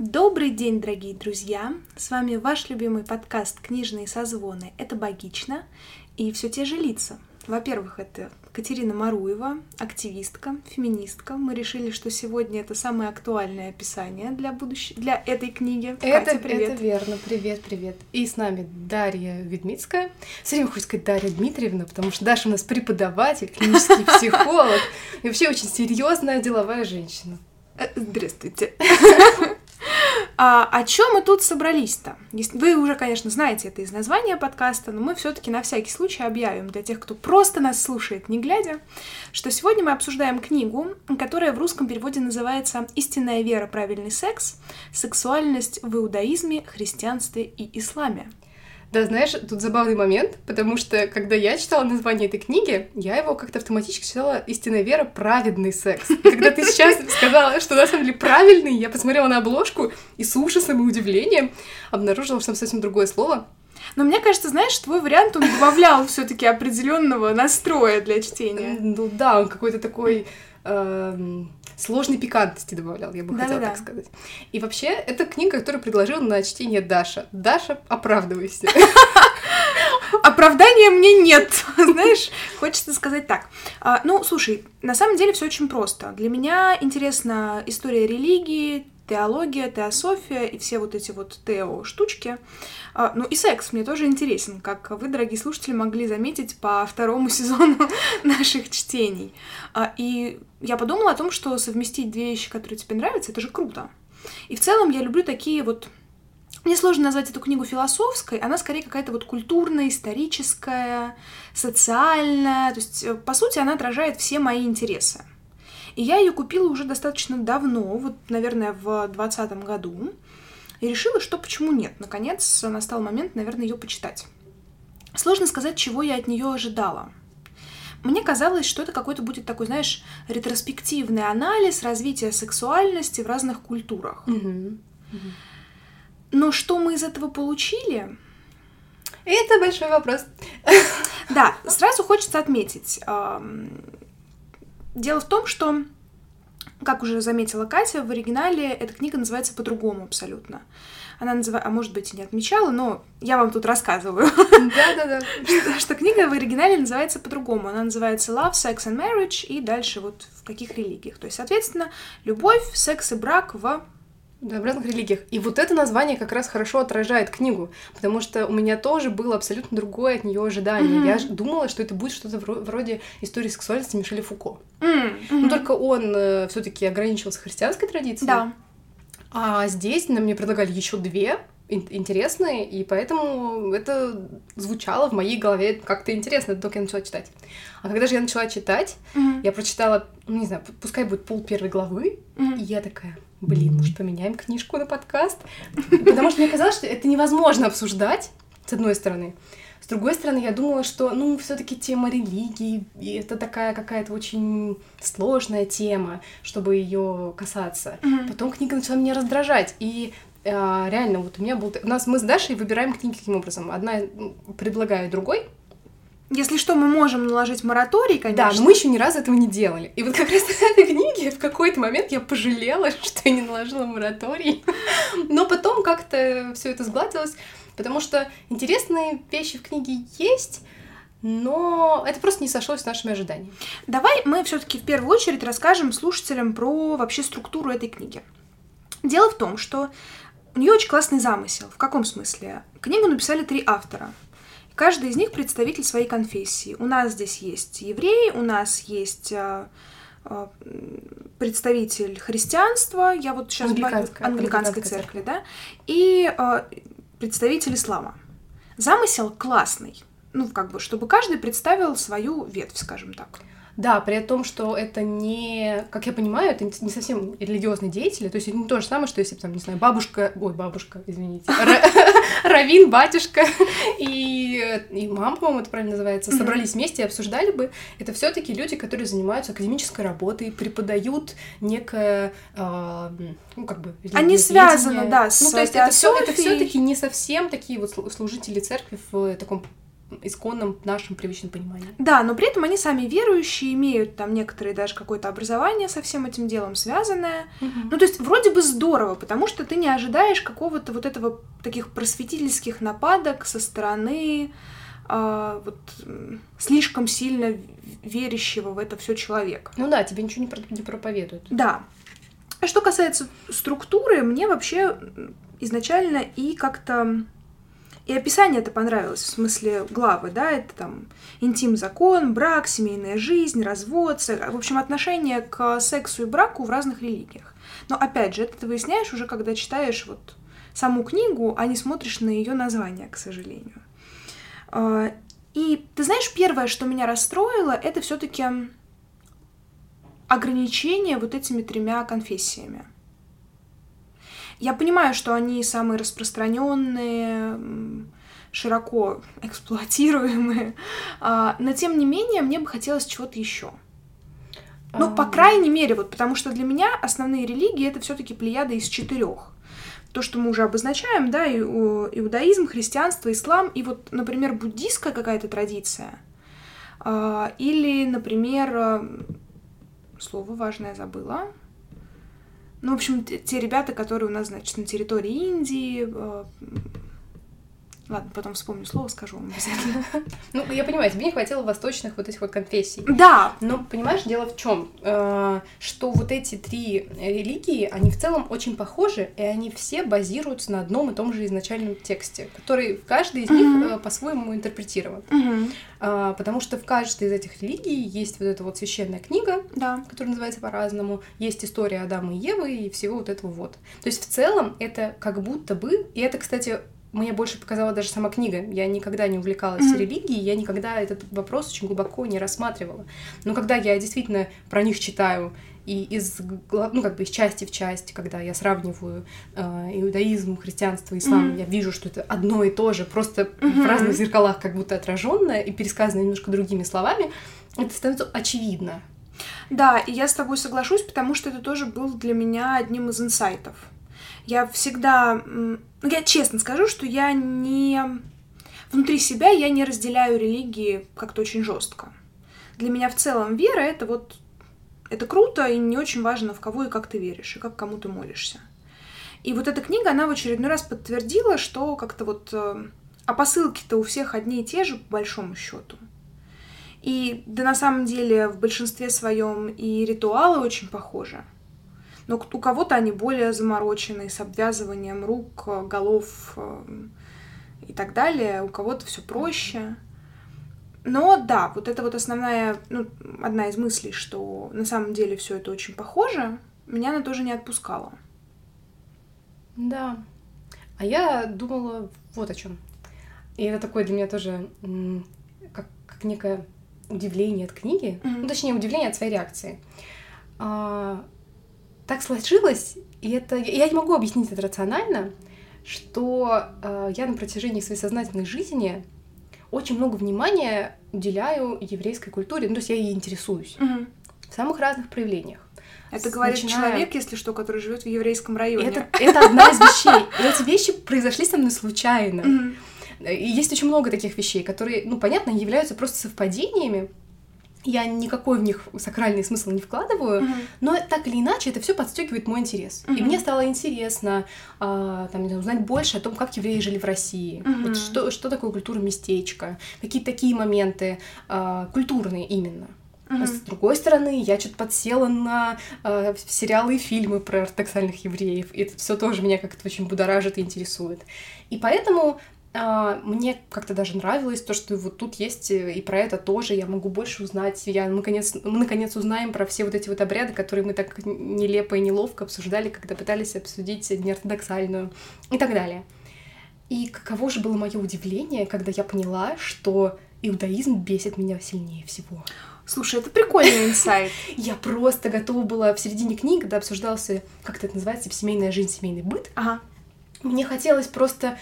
Добрый день, дорогие друзья! С вами ваш любимый подкаст «Книжные созвоны». Это «Богично» и все те же лица. Во-первых, это Катерина Маруева, активистка, феминистка. Мы решили, что сегодня это самое актуальное описание для будущей, для этой книги. Это, Катя, привет. это верно. Привет, привет. И с нами Дарья Ведмицкая. Все время хочется сказать Дарья Дмитриевна, потому что Даша у нас преподаватель, клинический психолог и вообще очень серьезная деловая женщина. Э, Здравствуйте. А, о чем мы тут собрались-то? Вы уже, конечно, знаете это из названия подкаста, но мы все-таки на всякий случай объявим для тех, кто просто нас слушает, не глядя, что сегодня мы обсуждаем книгу, которая в русском переводе называется «Истинная вера, правильный секс. Сексуальность в иудаизме, христианстве и исламе». Да, знаешь, тут забавный момент, потому что когда я читала название этой книги, я его как-то автоматически читала «Истинная вера. Праведный секс». И когда ты сейчас сказала, что на самом деле правильный, я посмотрела на обложку и с ужасом и удивлением обнаружила, что там совсем другое слово. Но мне кажется, знаешь, твой вариант, он добавлял все-таки определенного настроя для чтения. Ну да, он какой-то такой эм, сложной пикантности добавлял, я бы хотела Да-да-да. так сказать. И вообще, это книга, которую предложила на чтение Даша. Даша, оправдывайся. Оправдания мне нет, знаешь, хочется сказать так. А, ну, слушай, на самом деле все очень просто. Для меня интересна история религии, теология, теософия и все вот эти вот тео-штучки. А, ну и секс мне тоже интересен, как вы, дорогие слушатели, могли заметить по второму сезону наших чтений. А, и я подумала о том, что совместить две вещи, которые тебе нравятся, это же круто. И в целом я люблю такие вот мне сложно назвать эту книгу философской, она скорее какая-то вот культурная, историческая, социальная. То есть, э, по сути, она отражает все мои интересы. И я ее купила уже достаточно давно, вот, наверное, в 2020 году. И решила, что почему нет. Наконец настал момент, наверное, ее почитать. Сложно сказать, чего я от нее ожидала. Мне казалось, что это какой-то будет такой, знаешь, ретроспективный анализ развития сексуальности в разных культурах. Но что мы из этого получили? Это большой вопрос. Да, сразу хочется отметить. Дело в том, что, как уже заметила Катя, в оригинале эта книга называется по-другому абсолютно. Она называется, а может быть и не отмечала, но я вам тут рассказываю, Да-да-да. что книга в оригинале называется по-другому. Она называется Love, Sex and Marriage и дальше вот в каких религиях. То есть, соответственно, любовь, секс и брак в Да, в разных религиях. И вот это название как раз хорошо отражает книгу, потому что у меня тоже было абсолютно другое от нее ожидание. Мгм. Я думала, что это будет что-то вро- вроде истории сексуальности Мишеля Фуко. М, Но мгм. только он все-таки ограничивался христианской традицией. Да. А здесь нам мне предлагали еще две ин- интересные, и поэтому это звучало в моей голове как-то интересно, только я начала читать. А когда же я начала читать, Мгм. я прочитала, ну не знаю, пускай будет пол первой главы, Мгм. и я такая, блин, может, поменяем книжку на подкаст? Потому что мне казалось, что это невозможно обсуждать, с одной стороны. С другой стороны, я думала, что, ну, все таки тема религии, и это такая какая-то очень сложная тема, чтобы ее касаться. Мгм. Потом книга начала меня раздражать, и а, реально, вот у меня был... У нас мы с Дашей выбираем книги таким образом. Одна предлагаю другой, Если что, мы можем наложить мораторий, конечно. да, но мы еще ни разу этого не делали. И вот как раз на этой книге в какой-то момент я пожалела, что я не наложила мораторий. Но потом как-то все это сгладилось, потому что интересные вещи в книге есть, но это просто не сошлось с нашими ожиданиями. Давай мы все-таки в первую очередь расскажем слушателям про вообще структуру этой книги. Дело в том, что у нее очень классный замысел. В каком смысле? Книгу написали три автора. Каждый из них представитель своей конфессии. У нас здесь есть евреи, у нас есть э, э, представитель христианства, я вот сейчас англиканской англиканская церкви, да, и э, представитель ислама. Замысел классный. Ну, как бы, чтобы каждый представил свою ветвь, скажем так. Да, при том, что это не, как я понимаю, это не совсем религиозные деятели, то есть это не то же самое, что если, там, не знаю, бабушка, ой, бабушка, извините, ра- раввин, батюшка и, и мама, по-моему, это правильно называется, собрались вместе и обсуждали бы, это все таки люди, которые занимаются академической работой, преподают некое, а, ну, как бы... Они связаны, да, с Ну, то есть это все это все таки не совсем такие вот слу- служители церкви в таком исконном нашем привычном понимании. Да, но при этом они сами верующие, имеют там некоторые даже какое-то образование со всем этим делом связанное. Угу. Ну, то есть вроде бы здорово, потому что ты не ожидаешь какого-то вот этого таких просветительских нападок со стороны э, вот слишком сильно верящего в это все человека. Ну да, тебе ничего не, про- не проповедуют. Да. А что касается структуры, мне вообще изначально и как-то и описание это понравилось, в смысле главы, да, это там интим-закон, брак, семейная жизнь, развод, в общем, отношение к сексу и браку в разных религиях. Но опять же, это ты выясняешь уже, когда читаешь вот саму книгу, а не смотришь на ее название, к сожалению. А, и ты знаешь, первое, что меня расстроило, это все-таки ограничение вот этими тремя конфессиями. Я понимаю, что они самые распространенные, широко эксплуатируемые, а, но тем не менее мне бы хотелось чего-то еще. Ну, по крайней мере, вот потому что для меня основные религии это все-таки плеяда из четырех. То, что мы уже обозначаем, да, иудаизм, христианство, ислам, и вот, например, буддийская какая-то традиция, а, или, например, слово важное забыла, ну, в общем, те ребята, которые у нас, значит, на территории Индии, э, Ладно, потом вспомню слово, скажу вам обязательно. Ну, я понимаю, тебе не хватило восточных вот этих вот конфессий. Да. Но понимаешь, дело в чем, э, что вот эти три религии, они в целом очень похожи, и они все базируются на одном и том же изначальном тексте, который каждый из них э, по-своему интерпретирован. Э, потому что в каждой из этих религий есть вот эта вот священная книга, да. которая называется по-разному, есть история Адама и Евы и всего вот этого вот. То есть в целом это как будто бы, и это, кстати, мне больше показала даже сама книга. Я никогда не увлекалась mm-hmm. религией, я никогда этот вопрос очень глубоко не рассматривала. Но когда я действительно про них читаю и из, ну, как бы из части в часть, когда я сравниваю э, иудаизм, христианство, ислам, mm-hmm. я вижу, что это одно и то же, просто mm-hmm. в разных зеркалах как будто отраженное и пересказано немножко другими словами, это становится очевидно. Да, и я с тобой соглашусь, потому что это тоже был для меня одним из инсайтов. Я всегда ну, я честно скажу, что я не... Внутри себя я не разделяю религии как-то очень жестко. Для меня в целом вера — это вот... Это круто, и не очень важно, в кого и как ты веришь, и как кому ты молишься. И вот эта книга, она в очередной раз подтвердила, что как-то вот... Э, а посылки-то у всех одни и те же, по большому счету. И да на самом деле в большинстве своем и ритуалы очень похожи но у кого-то они более замороченные, с обвязыванием рук, голов э, и так далее, у кого-то все проще. Но да, вот это вот основная, ну, одна из мыслей, что на самом деле все это очень похоже, меня она тоже не отпускала. Да. А я думала вот о чем. И это такое для меня тоже как, как некое удивление от книги, mm-hmm. ну, точнее, удивление от своей реакции. А, так сложилось, и это я не могу объяснить это рационально, что э, я на протяжении своей сознательной жизни очень много внимания уделяю еврейской культуре, ну то есть я ей интересуюсь угу. в самых разных проявлениях. Это говорит Начиная... человек, если что, который живет в еврейском районе. Это, это одна из вещей. И эти вещи произошли со мной случайно. И есть очень много таких вещей, которые, ну, понятно, являются просто совпадениями, я никакой в них сакральный смысл не вкладываю, mm-hmm. но так или иначе это все подстегивает мой интерес. Mm-hmm. И мне стало интересно э, там, узнать больше о том, как евреи жили в России, mm-hmm. вот что, что такое культура местечка, какие такие моменты э, культурные именно. Mm-hmm. А с другой стороны, я что-то подсела на э, сериалы и фильмы про ортодоксальных евреев, и это все тоже меня как-то очень будоражит и интересует. И поэтому мне как-то даже нравилось то, что вот тут есть э, и про это тоже, я могу больше узнать, я наконец, мы наконец узнаем про все вот эти вот обряды, которые мы так нелепо и неловко обсуждали, когда пытались обсудить неортодоксальную и так далее. И каково же было мое удивление, когда я поняла, что иудаизм бесит меня сильнее всего. Слушай, это прикольный инсайт. Я просто готова была в середине книги, когда обсуждался, как это называется, семейная жизнь, семейный быт. Ага. Мне хотелось просто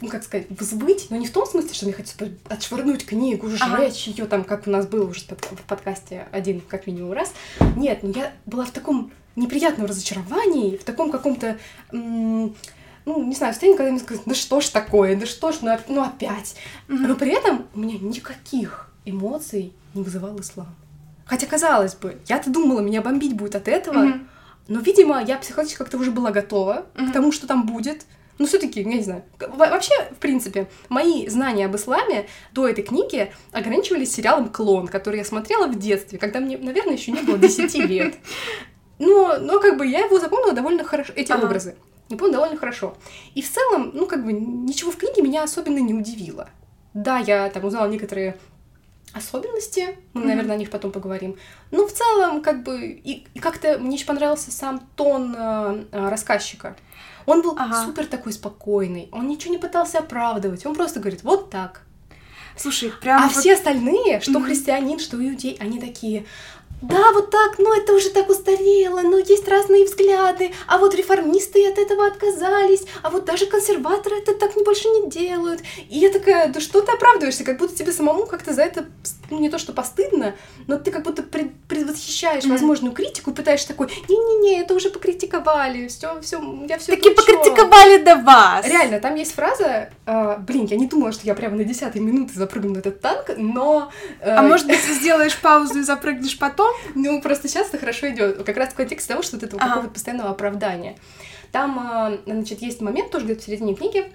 ну, как сказать, взвыть, но не в том смысле, что мне хотелось отшвырнуть книгу, сжечь ага. ее, там, как у нас было уже в подкасте один, как минимум, раз. Нет, ну я была в таком неприятном разочаровании, в таком каком-то ну, не знаю, состояние, когда мне сказать, да что ж такое, да что ж, ну, ну опять. Но при этом у меня никаких эмоций не вызывал ислам. Хотя, казалось бы, я-то думала, меня бомбить будет от этого, Мгм. но, видимо, я психологически как-то уже была готова Мгм. к тому, что там будет. Ну, все таки я не знаю. Во- Вообще, в принципе, мои знания об исламе до этой книги ограничивались сериалом «Клон», который я смотрела в детстве, когда мне, наверное, еще не было 10 лет. Но, но как бы я его запомнила довольно хорошо, эти Ага. образы. Я помню довольно хорошо. И в целом, ну, как бы, ничего в книге меня особенно не удивило. Да, я там узнала некоторые особенности, мы, Мгм. наверное, о них потом поговорим. Но в целом, как бы, и, и как-то мне еще понравился сам тон э, э, рассказчика. Он был Ага. супер такой спокойный, он ничего не пытался оправдывать, он просто говорит, вот так. Слушай, прям А вот- все остальные, что Мгм. христианин, что иудей, они такие, да, вот так, но это уже так устарело, но есть разные взгляды, а вот реформисты от этого отказались, а вот даже консерваторы это так больше не делают. И я такая, да что ты оправдываешься, как будто тебе самому как-то за это, ну, не то что постыдно, но ты как будто пред- предвосхищаешь возможную критику, пытаешься такой, не-не-не, это уже покритиковали, все, все, я все Таки покритиковали до вас. Реально, там есть фраза, э, блин, я не думала, что я прямо на десятой минуте запрыгну на этот танк, но... э, А может быть, сделаешь паузу и запрыгнешь потом? Ну, просто сейчас это хорошо идет. Как раз в контексте того, что вот этого Ага. какого-то постоянного оправдания. Там, э, значит, есть момент тоже где-то в середине книги,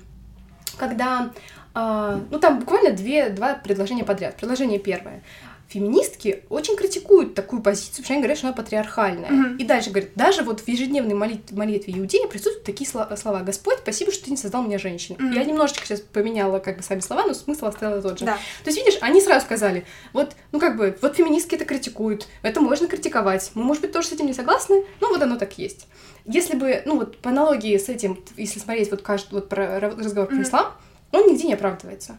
когда, э, ну, там буквально две, два предложения подряд. Предложение первое. Феминистки очень критикуют такую позицию, потому что они говорят, что она патриархальная. Мгм. И дальше говорят, даже вот в ежедневной молит- молитве иудея присутствуют такие слова, «Господь, спасибо, что ты не создал меня женщиной». Мгм. Я немножечко сейчас поменяла как бы сами слова, но смысл оставила тот же. Да. То есть, видишь, они сразу сказали, вот, ну как бы, вот феминистки это критикуют, это можно критиковать. Мы, может быть, тоже с этим не согласны, но вот оно так есть. Если бы, ну вот по аналогии с этим, если смотреть вот каждый вот про ра- разговор про Мгм. ислам, он нигде не оправдывается.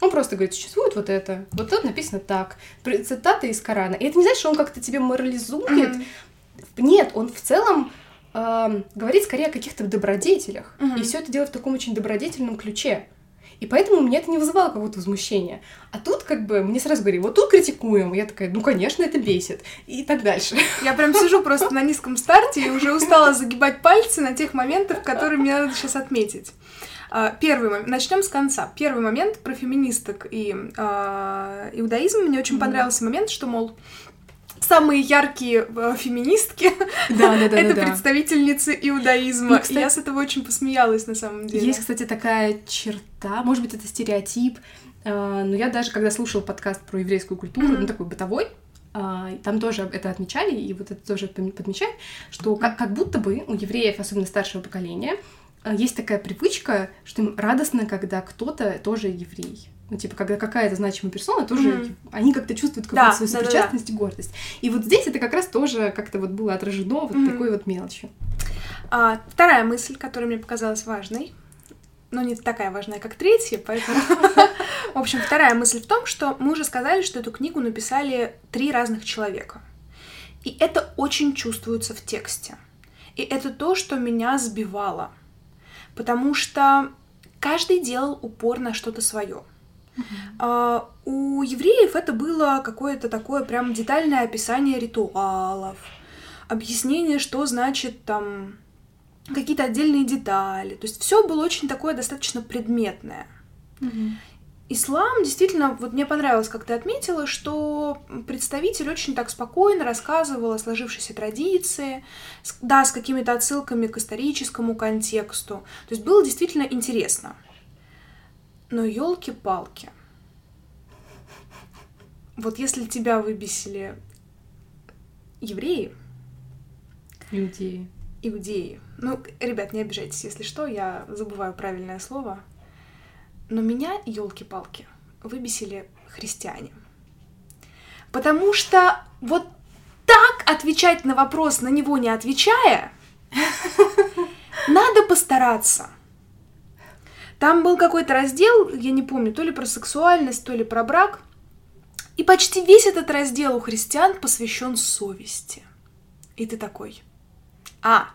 Он просто говорит, существует вот это, вот тут написано так, цитаты из Корана. И это не значит, что он как-то тебе морализует. Мгм. Нет, он в целом эм, говорит скорее о каких-то добродетелях. Мгм. И все это делает в таком очень добродетельном ключе. И поэтому мне это не вызывало какого-то возмущения. А тут как бы мне сразу говорили, вот тут критикуем. Я такая, ну, конечно, это бесит. И так дальше. Я прям сижу просто на низком старте и уже устала загибать пальцы на тех моментах, которые мне надо сейчас отметить. А, Первый момент. Начнем с конца. Первый момент про феминисток и а, иудаизм. Мне очень Мгм. понравился момент, что, мол, самые яркие э, феминистки Да, да, это представительницы иудаизма. И кстати- я с этого очень посмеялась на самом деле. Есть, кстати, такая черта, может быть, это стереотип, а, но я даже, когда слушала подкаст про еврейскую культуру, Мгм. ну, такой бытовой, а, там тоже это отмечали, и вот это тоже подмечают, что как, как будто бы у евреев, особенно старшего поколения, а, есть такая привычка, что им радостно, когда кто-то тоже еврей. Ну, типа, когда какая-то значимая персона тоже... Мгм. Они как-то чувствуют Да, какую-то свою да-да-да. сопричастность и гордость. И вот здесь это как раз тоже как-то вот было отражено вот Мгм. такой вот мелочью. А, вторая мысль, которая мне показалась важной, но не такая важная, как третья, поэтому... В общем, вторая мысль в том, что мы уже сказали, что эту книгу написали три разных человека. И это очень чувствуется в тексте. И это то, что меня сбивало. Потому что каждый делал упор на что-то свое. А, у евреев это было какое-то такое прям детальное описание ритуалов, объяснение, что значит там какие-то отдельные детали. То есть все было очень такое достаточно предметное. Ислам действительно, вот мне понравилось, как ты отметила, что представитель очень так спокойно рассказывал о сложившейся традиции, да, с какими-то отсылками к историческому контексту. То есть было действительно интересно. Но елки-палки. Вот если тебя выбесили евреи, Иудеи. иудеи. Ну, ребят, не обижайтесь, если что, я забываю правильное слово. Но меня, елки-палки, выбесили христиане. Потому что вот так отвечать на вопрос, на него не отвечая, надо постараться. Там был какой-то раздел, я не помню, то ли про сексуальность, то ли про брак. И почти весь этот раздел у христиан посвящен совести. И ты такой, а,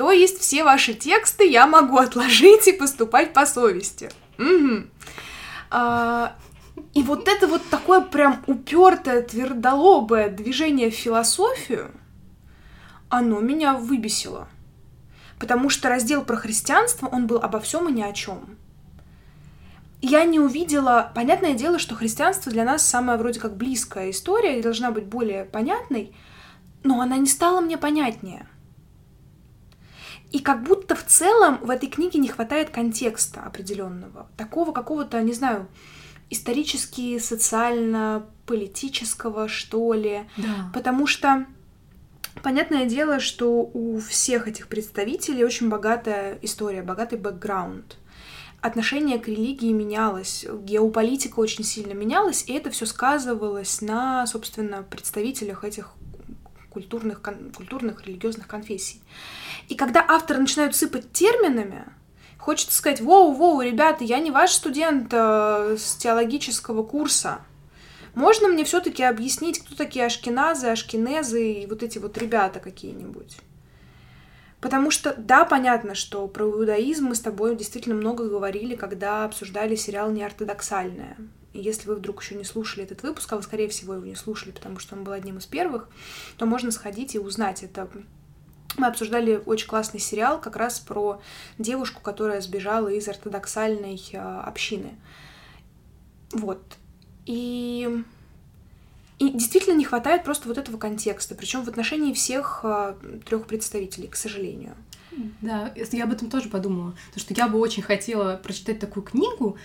то есть все ваши тексты я могу отложить и поступать по совести. Мгм. А, и вот это вот такое прям упертое, твердолобое движение в философию, оно меня выбесило. Потому что раздел про христианство, он был обо всем и ни о чем. Я не увидела... Понятное дело, что христианство для нас самая вроде как близкая история и должна быть более понятной, но она не стала мне понятнее. И как будто в целом в этой книге не хватает контекста определенного, такого какого-то, не знаю, исторически, социально, политического, что ли. Да. Потому что понятное дело, что у всех этих представителей очень богатая история, богатый бэкграунд. Отношение к религии менялось, геополитика очень сильно менялась, и это все сказывалось на, собственно, представителях этих культурных, культурных религиозных конфессий. И когда авторы начинают сыпать терминами, хочется сказать, воу-воу, ребята, я не ваш студент э, с теологического курса. Можно мне все-таки объяснить, кто такие ашкеназы, ашкенезы и вот эти вот ребята какие-нибудь? Потому что, да, понятно, что про иудаизм мы с тобой действительно много говорили, когда обсуждали сериал «Неортодоксальное». И если вы вдруг еще не слушали этот выпуск, а вы, скорее всего, его не слушали, потому что он был одним из первых, то можно сходить и узнать это мы обсуждали очень классный сериал как раз про девушку, которая сбежала из ортодоксальной э, общины. Вот. И, и действительно не хватает просто вот этого контекста, причем в отношении всех э, трех представителей, к сожалению. Да, я об этом тоже подумала. Потому что я бы очень хотела прочитать такую книгу,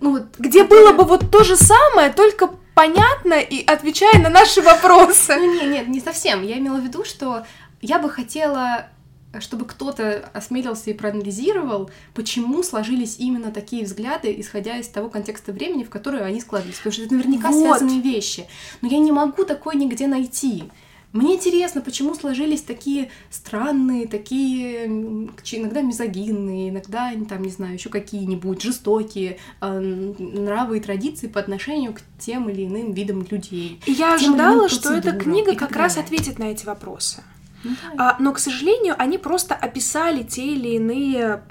ну вот, где которая... было бы вот то же самое, только понятно и отвечая на наши вопросы. Ну, нет, нет, не совсем. Я имела в виду, что я бы хотела, чтобы кто-то осмелился и проанализировал, почему сложились именно такие взгляды, исходя из того контекста времени, в которое они складывались. Потому что это наверняка вот. связанные вещи. Но я не могу такое нигде найти. Мне интересно, почему сложились такие странные, такие иногда мизогинные, иногда, там, не знаю, еще какие-нибудь жестокие э, нравы и традиции по отношению к тем или иным видам людей. И я ожидала, что эта книга как раз ответит на эти вопросы. Ну, а, но, к сожалению, они просто описали те или иные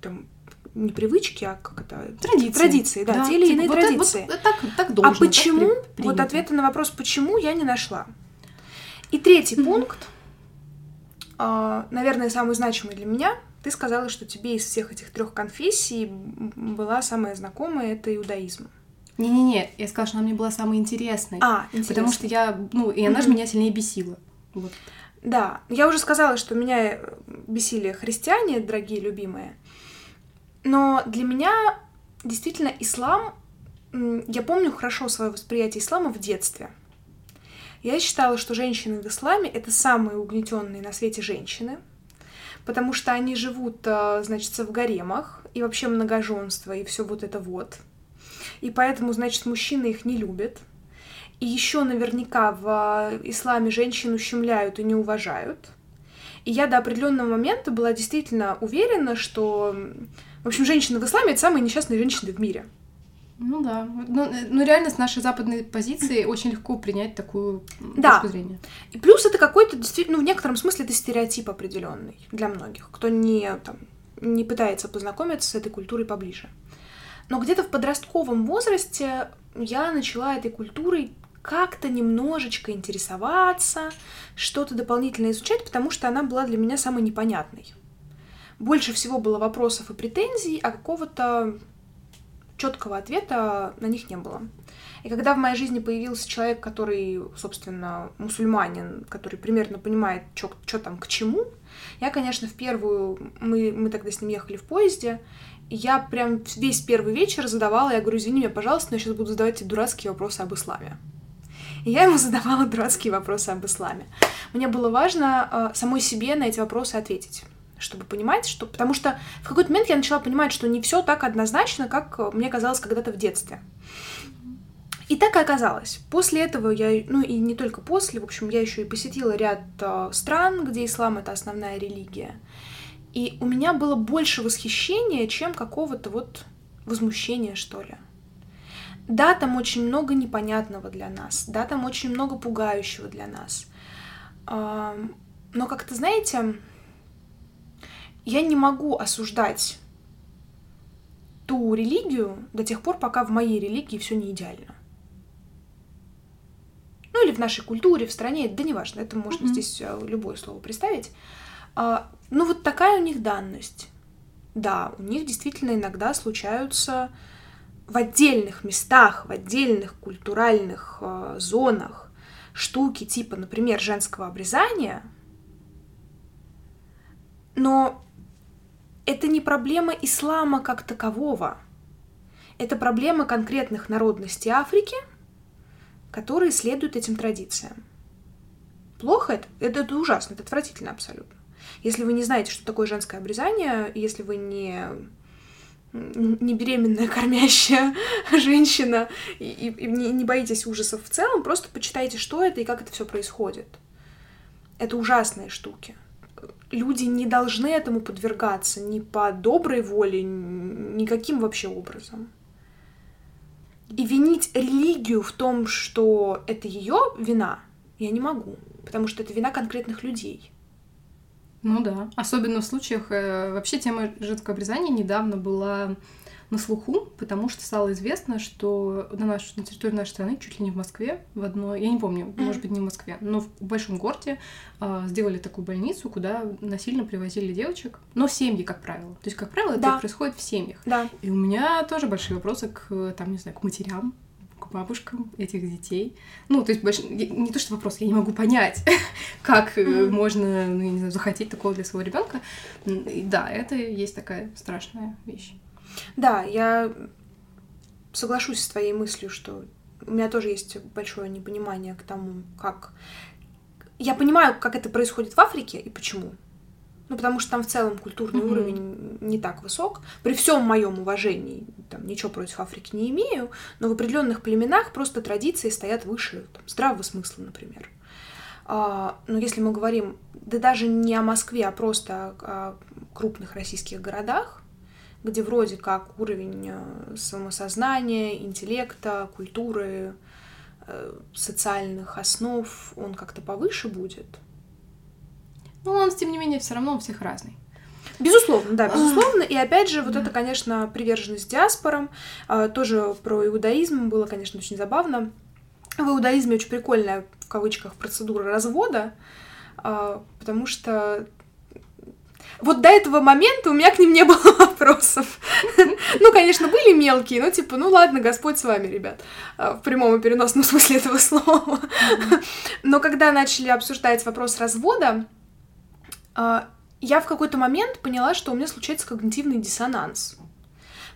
там, не привычки, а как это? Традиции. Традиции, да, да те или типа, иные вот традиции. Это, вот, так, так должно, а почему? Так вот ответа на вопрос, почему, я не нашла. И третий mm-hmm. пункт, э, наверное, самый значимый для меня. Ты сказала, что тебе из всех этих трех конфессий была самая знакомая это иудаизм. Не-не-не, я сказала, что она мне была самой интересной. А, интересно. Потому что я, ну, и она mm-hmm. же меня сильнее бесила. Вот. Да, я уже сказала, что меня бесили христиане, дорогие, любимые. Но для меня действительно ислам... Я помню хорошо свое восприятие ислама в детстве. Я считала, что женщины в исламе — это самые угнетенные на свете женщины, потому что они живут, э, значит, в гаремах, и вообще многоженство, и все вот это вот. И поэтому, значит, мужчины их не любят. И еще наверняка в э, исламе женщин ущемляют и не уважают. И я до определенного момента была действительно уверена, что, в общем, женщины в исламе это самые несчастные женщины в мире. Ну да. Ну, ну реально с нашей западной позиции очень легко принять такую да. точку зрения. И плюс это какой-то действительно, ну, в некотором смысле это стереотип определенный для многих, кто не, там, не пытается познакомиться с этой культурой поближе. Но где-то в подростковом возрасте я начала этой культурой как-то немножечко интересоваться, что-то дополнительно изучать, потому что она была для меня самой непонятной. Больше всего было вопросов и претензий, а какого-то четкого ответа на них не было. И когда в моей жизни появился человек, который, собственно, мусульманин, который примерно понимает, что там к чему, я, конечно, в первую... Мы, мы тогда с ним ехали в поезде, я прям весь первый вечер задавала, я говорю, извини меня, пожалуйста, но я сейчас буду задавать тебе дурацкие вопросы об исламе. И я ему задавала дурацкие вопросы об исламе. Мне было важно э, самой себе на эти вопросы ответить чтобы понимать, что... Потому что в какой-то момент я начала понимать, что не все так однозначно, как мне казалось когда-то в детстве. И так и оказалось. После этого я, ну и не только после, в общем, я еще и посетила ряд э, стран, где ислам это основная религия. И у меня было больше восхищения, чем какого-то вот возмущения, что ли. Да, там очень много непонятного для нас, да, там очень много пугающего для нас. Но как-то, знаете, я не могу осуждать ту религию до тех пор, пока в моей религии все не идеально. Ну или в нашей культуре, в стране, да неважно, это можно mm-hmm. здесь э, любое слово представить. А, ну вот такая у них данность. Да, у них действительно иногда случаются в отдельных местах, в отдельных культуральных э, зонах штуки типа, например, женского обрезания, но это не проблема ислама как такового. Это проблема конкретных народностей Африки, которые следуют этим традициям. Плохо это? Это, это ужасно, это отвратительно абсолютно. Если вы не знаете, что такое женское обрезание, если вы не не беременная кормящая женщина и, и, и не, боитесь ужасов в целом, просто почитайте, что это и как это все происходит. Это ужасные штуки люди не должны этому подвергаться ни по доброй воле, никаким вообще образом. И винить религию в том, что это ее вина, я не могу, потому что это вина конкретных людей. Ну да, особенно в случаях... Э, вообще тема женского обрезания недавно была на слуху, потому что стало известно, что на, наш, на территории нашей страны, чуть ли не в Москве, в одной, я не помню, mm-hmm. может быть, не в Москве, но в большом городе э, сделали такую больницу, куда насильно привозили девочек, но семьи, как правило. То есть, как правило, да. это происходит в семьях. Да. И у меня тоже большие вопросы к, там, не знаю, к матерям, к бабушкам этих детей. Ну, то есть, больш... не то, что вопрос, я не могу понять, как mm-hmm. можно, ну, я не знаю, захотеть такого для своего ребенка. Да, это есть такая страшная вещь. Да, я соглашусь с твоей мыслью, что у меня тоже есть большое непонимание к тому, как... Я понимаю, как это происходит в Африке и почему. Ну, потому что там в целом культурный mm-hmm. уровень не так высок. При всем моем уважении, там, ничего против Африки не имею, но в определенных племенах просто традиции стоят выше там, здравого смысла, например. А, но если мы говорим, да даже не о Москве, а просто о, о крупных российских городах, где вроде как уровень э, самосознания, интеллекта, культуры, э, социальных основ, он как-то повыше будет. Ну, он, тем не менее, все равно у всех разный. Безусловно, да, безусловно. И опять же, вот это, конечно, приверженность диаспорам. А, тоже про иудаизм было, конечно, очень забавно. В иудаизме очень прикольная, в кавычках, процедура развода, а, потому что вот до этого момента у меня к ним не было вопросов. Ну, конечно, были мелкие, но типа, ну ладно, Господь с вами, ребят, а, в прямом и переносном смысле этого слова. Но когда начали обсуждать вопрос развода, а, я в какой-то момент поняла, что у меня случается когнитивный диссонанс.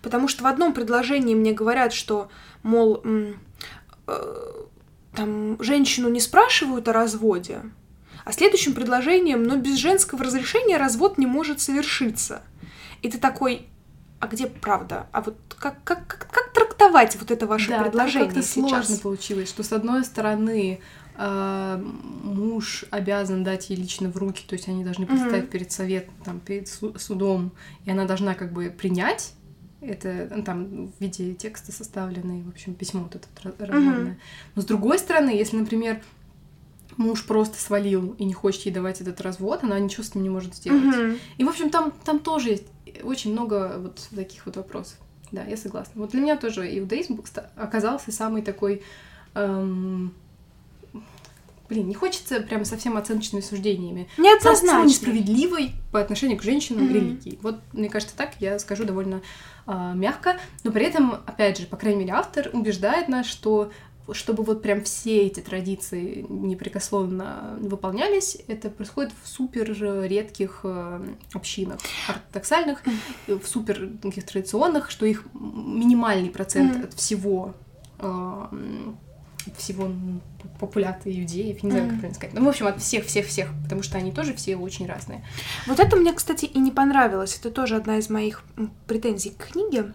Потому что в одном предложении мне говорят, что, мол, э, там женщину не спрашивают о разводе, а следующим предложением, но без женского разрешения развод не может совершиться. И ты такой, а где правда? А вот как, как, как, как трактовать вот это ваше да, предложение как-то сейчас? сложно получилось, что с одной стороны муж обязан дать ей лично в руки, то есть они должны представить mm-hmm. перед советом, там, перед судом, и она должна как бы принять это ну, там в виде текста составленный, в общем, письмо вот это разводное. Mm-hmm. Но с другой стороны, если, например, муж просто свалил и не хочет ей давать этот развод, она ничего с ним не может сделать. Mm-hmm. И, в общем, там, там тоже есть очень много вот таких вот вопросов. Да, я согласна. Вот для меня тоже иудаизм оказался самый такой... Эм... Блин, не хочется прям совсем оценочными суждениями. Неоднозначно. несправедливой по отношению к женщинам mm-hmm. религии. Вот, мне кажется, так я скажу довольно э, мягко. Но при этом, опять же, по крайней мере, автор убеждает нас, что чтобы вот прям все эти традиции непрекословно выполнялись, это происходит в супер всередких э, общинах ортодоксальных, в супер таких традиционных, что их минимальный процент mm-hmm. от всего э, всего популяции иудеев, не знаю, как правильно сказать. Ну, в общем, от всех-всех-всех, потому что они тоже все очень разные. Вот это мне, кстати, и не понравилось. Это тоже одна из моих претензий к книге.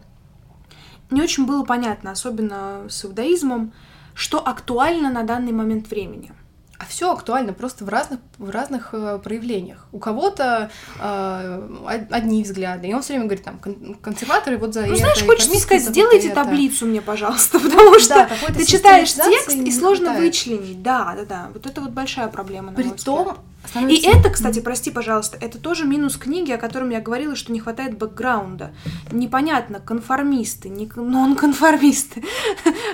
Не очень было понятно, особенно с иудаизмом, что актуально на данный момент времени. А все актуально просто в разных, в разных э, проявлениях. У кого-то э, одни взгляды, и он все время говорит, там, консерваторы вот за ну, это. знаешь, хочется сказать, сделайте это. таблицу мне, пожалуйста, потому что да, ты читаешь текст и сложно хватает. вычленить. Да, да, да. Вот это вот большая проблема, на При том. Становится... И это, кстати, прости, пожалуйста, это тоже минус книги, о котором я говорила, что не хватает бэкграунда. Непонятно, конформисты, не нон-конформисты,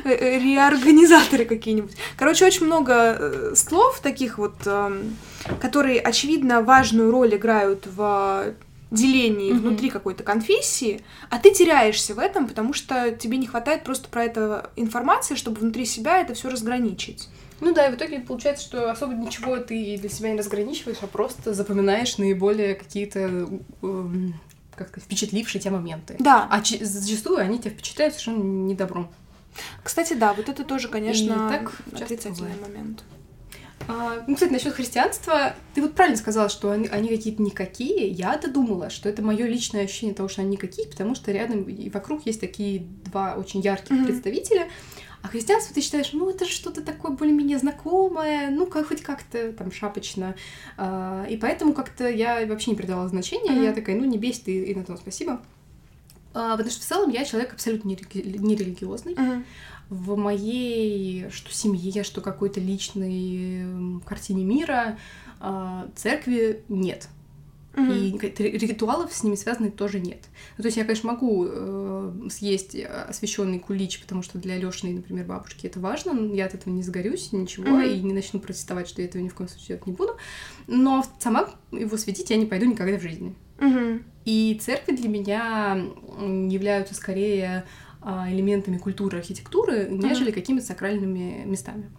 реорганизаторы какие-нибудь. Короче, очень много э, слов таких вот эм, которые, очевидно, важную роль играют в делении mm-hmm. внутри какой-то конфессии, а ты теряешься в этом, потому что тебе не хватает просто про это информации, чтобы внутри себя это все разграничить. Ну да, и в итоге получается, что особо ничего ты для себя не разграничиваешь, а просто запоминаешь наиболее какие-то эм, как сказать, впечатлившие тебя моменты. Да. А зачастую они тебя впечатляют совершенно недобром. Кстати, да, вот это тоже, конечно, и так отрицательный момент. А, ну, кстати, насчет христианства, ты вот правильно сказала, что они, они какие-то никакие. Я-то думала, что это мое личное ощущение того, что они никакие, потому что рядом и вокруг есть такие два очень ярких mm-hmm. представителя. А христианство ты считаешь, ну это же что-то такое более-менее знакомое, ну как хоть как-то там шапочно. А, и поэтому как-то я вообще не придавала значения. Mm-hmm. Я такая, ну не бесит, и, и на том спасибо. А, потому что в целом я человек абсолютно нерелигиозный. Mm-hmm в моей что семье, что какой-то личной картине мира а, церкви нет. Mm-hmm. И ритуалов с ними связанных тоже нет. Ну, то есть я, конечно, могу э, съесть освященный кулич, потому что для Лешиной, например, бабушки это важно, но я от этого не сгорюсь, ничего, mm-hmm. и не начну протестовать, что я этого ни в коем случае делать не буду. Но сама его светить я не пойду никогда в жизни. Mm-hmm. И церкви для меня являются скорее а, элементами культуры, архитектуры, нежели mm-hmm. какими-то сакральными местами.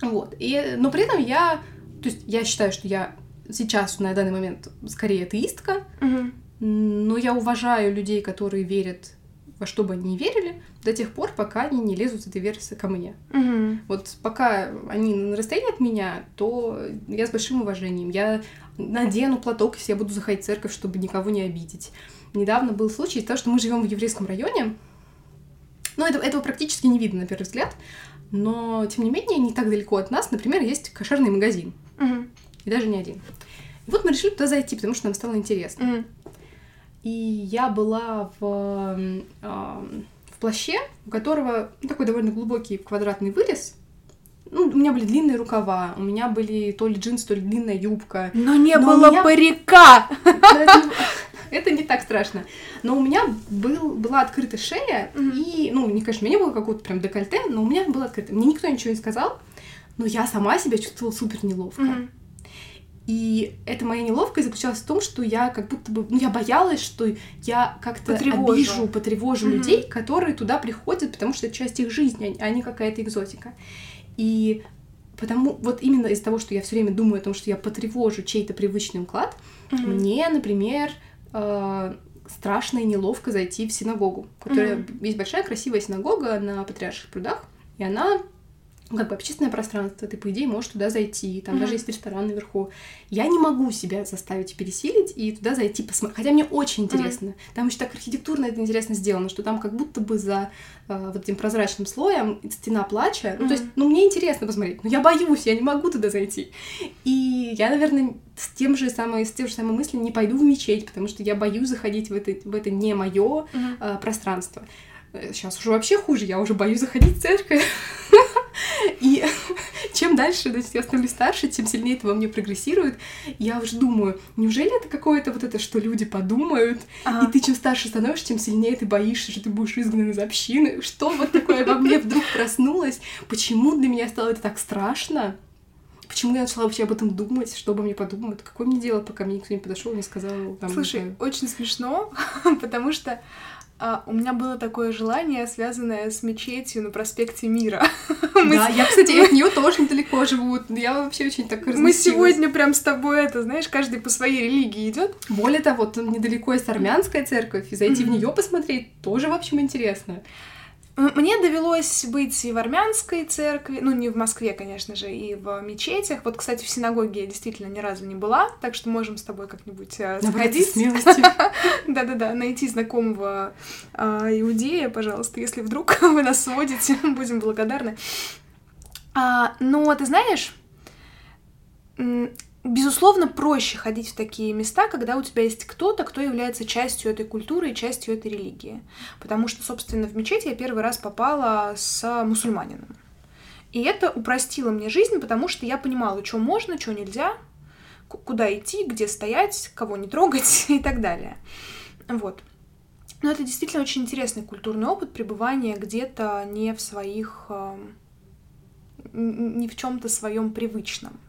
Вот. И, но при этом я, то есть я считаю, что я сейчас на данный момент скорее атеистка, mm-hmm. но я уважаю людей, которые верят во что бы они ни верили, до тех пор, пока они не лезут с этой версии ко мне. Mm-hmm. Вот пока они на расстоянии от меня, то я с большим уважением. Я надену платок, если я буду заходить в церковь, чтобы никого не обидеть. Недавно был случай того, что мы живем в еврейском районе, но ну, это, этого практически не видно на первый взгляд. Но, тем не менее, не так далеко от нас, например, есть кошерный магазин. Угу. И даже не один. И вот мы решили туда зайти, потому что нам стало интересно. Угу. И я была в, э, в плаще, у которого ну, такой довольно глубокий квадратный вырез. Ну, у меня были длинные рукава, у меня были то ли джинсы, то ли длинная юбка. Но не Но было меня... парика! это не так страшно. Но у меня был, была открыта шея, mm-hmm. и, ну, не, конечно, у меня не было какого-то прям декольте, но у меня было открыто. Мне никто ничего не сказал, но я сама себя чувствовала супер неловко. Mm-hmm. И эта моя неловкость заключалась в том, что я как будто бы, ну, я боялась, что я как-то потревожу. обижу, потревожу mm-hmm. людей, которые туда приходят, потому что это часть их жизни, а не какая-то экзотика. И потому вот именно из-за того, что я все время думаю о том, что я потревожу чей-то привычный уклад, mm-hmm. мне, например, э, страшно и неловко зайти в синагогу, которая mm-hmm. есть большая красивая синагога на Патриарших прудах, и она как бы общественное пространство, ты, по идее, можешь туда зайти, там mm-hmm. даже есть ресторан наверху. Я не могу себя заставить пересилить и туда зайти посмотреть, хотя мне очень интересно. Mm-hmm. Там еще так архитектурно это интересно сделано, что там как будто бы за э, вот этим прозрачным слоем стена плача, mm-hmm. ну, то есть, ну, мне интересно посмотреть, но я боюсь, я не могу туда зайти. И я, наверное, с тем же самой, с тем же самой мыслью не пойду в мечеть, потому что я боюсь заходить в это, в это не мое mm-hmm. э, пространство. Сейчас уже вообще хуже, я уже боюсь заходить в церковь. И чем дальше есть я становлюсь старше, тем сильнее это во мне прогрессирует. Я уже думаю, неужели это какое-то вот это, что люди подумают? Ага. И ты чем старше становишься, тем сильнее ты боишься, что ты будешь изгнан из общины. Что вот такое во мне вдруг проснулось? Почему для меня стало это так страшно? Почему я начала вообще об этом думать? Что обо мне подумают? Какое мне дело, пока мне никто не подошел и не сказал? Там, Слушай, очень смешно, потому что а, у меня было такое желание, связанное с мечетью на проспекте Мира. Да, я, кстати, от нее тоже недалеко живу. Я вообще очень так Мы сегодня прям с тобой это, знаешь, каждый по своей религии идет. Более того, тут недалеко есть армянская церковь, и зайти в нее посмотреть тоже, в общем, интересно. Мне довелось быть и в армянской церкви, ну, не в Москве, конечно же, и в мечетях. Вот, кстати, в синагоге я действительно ни разу не была, так что можем с тобой как-нибудь э, сходить. Да-да-да, найти знакомого э, иудея, пожалуйста, если вдруг вы нас сводите, будем благодарны. А, но ты знаешь, Безусловно, проще ходить в такие места, когда у тебя есть кто-то, кто является частью этой культуры и частью этой религии. Потому что, собственно, в мечеть я первый раз попала с мусульманином. И это упростило мне жизнь, потому что я понимала, что можно, что нельзя, куда идти, где стоять, кого не трогать и так далее. Вот. Но это действительно очень интересный культурный опыт пребывания где-то не в своих, эм, не в чем-то своем привычном.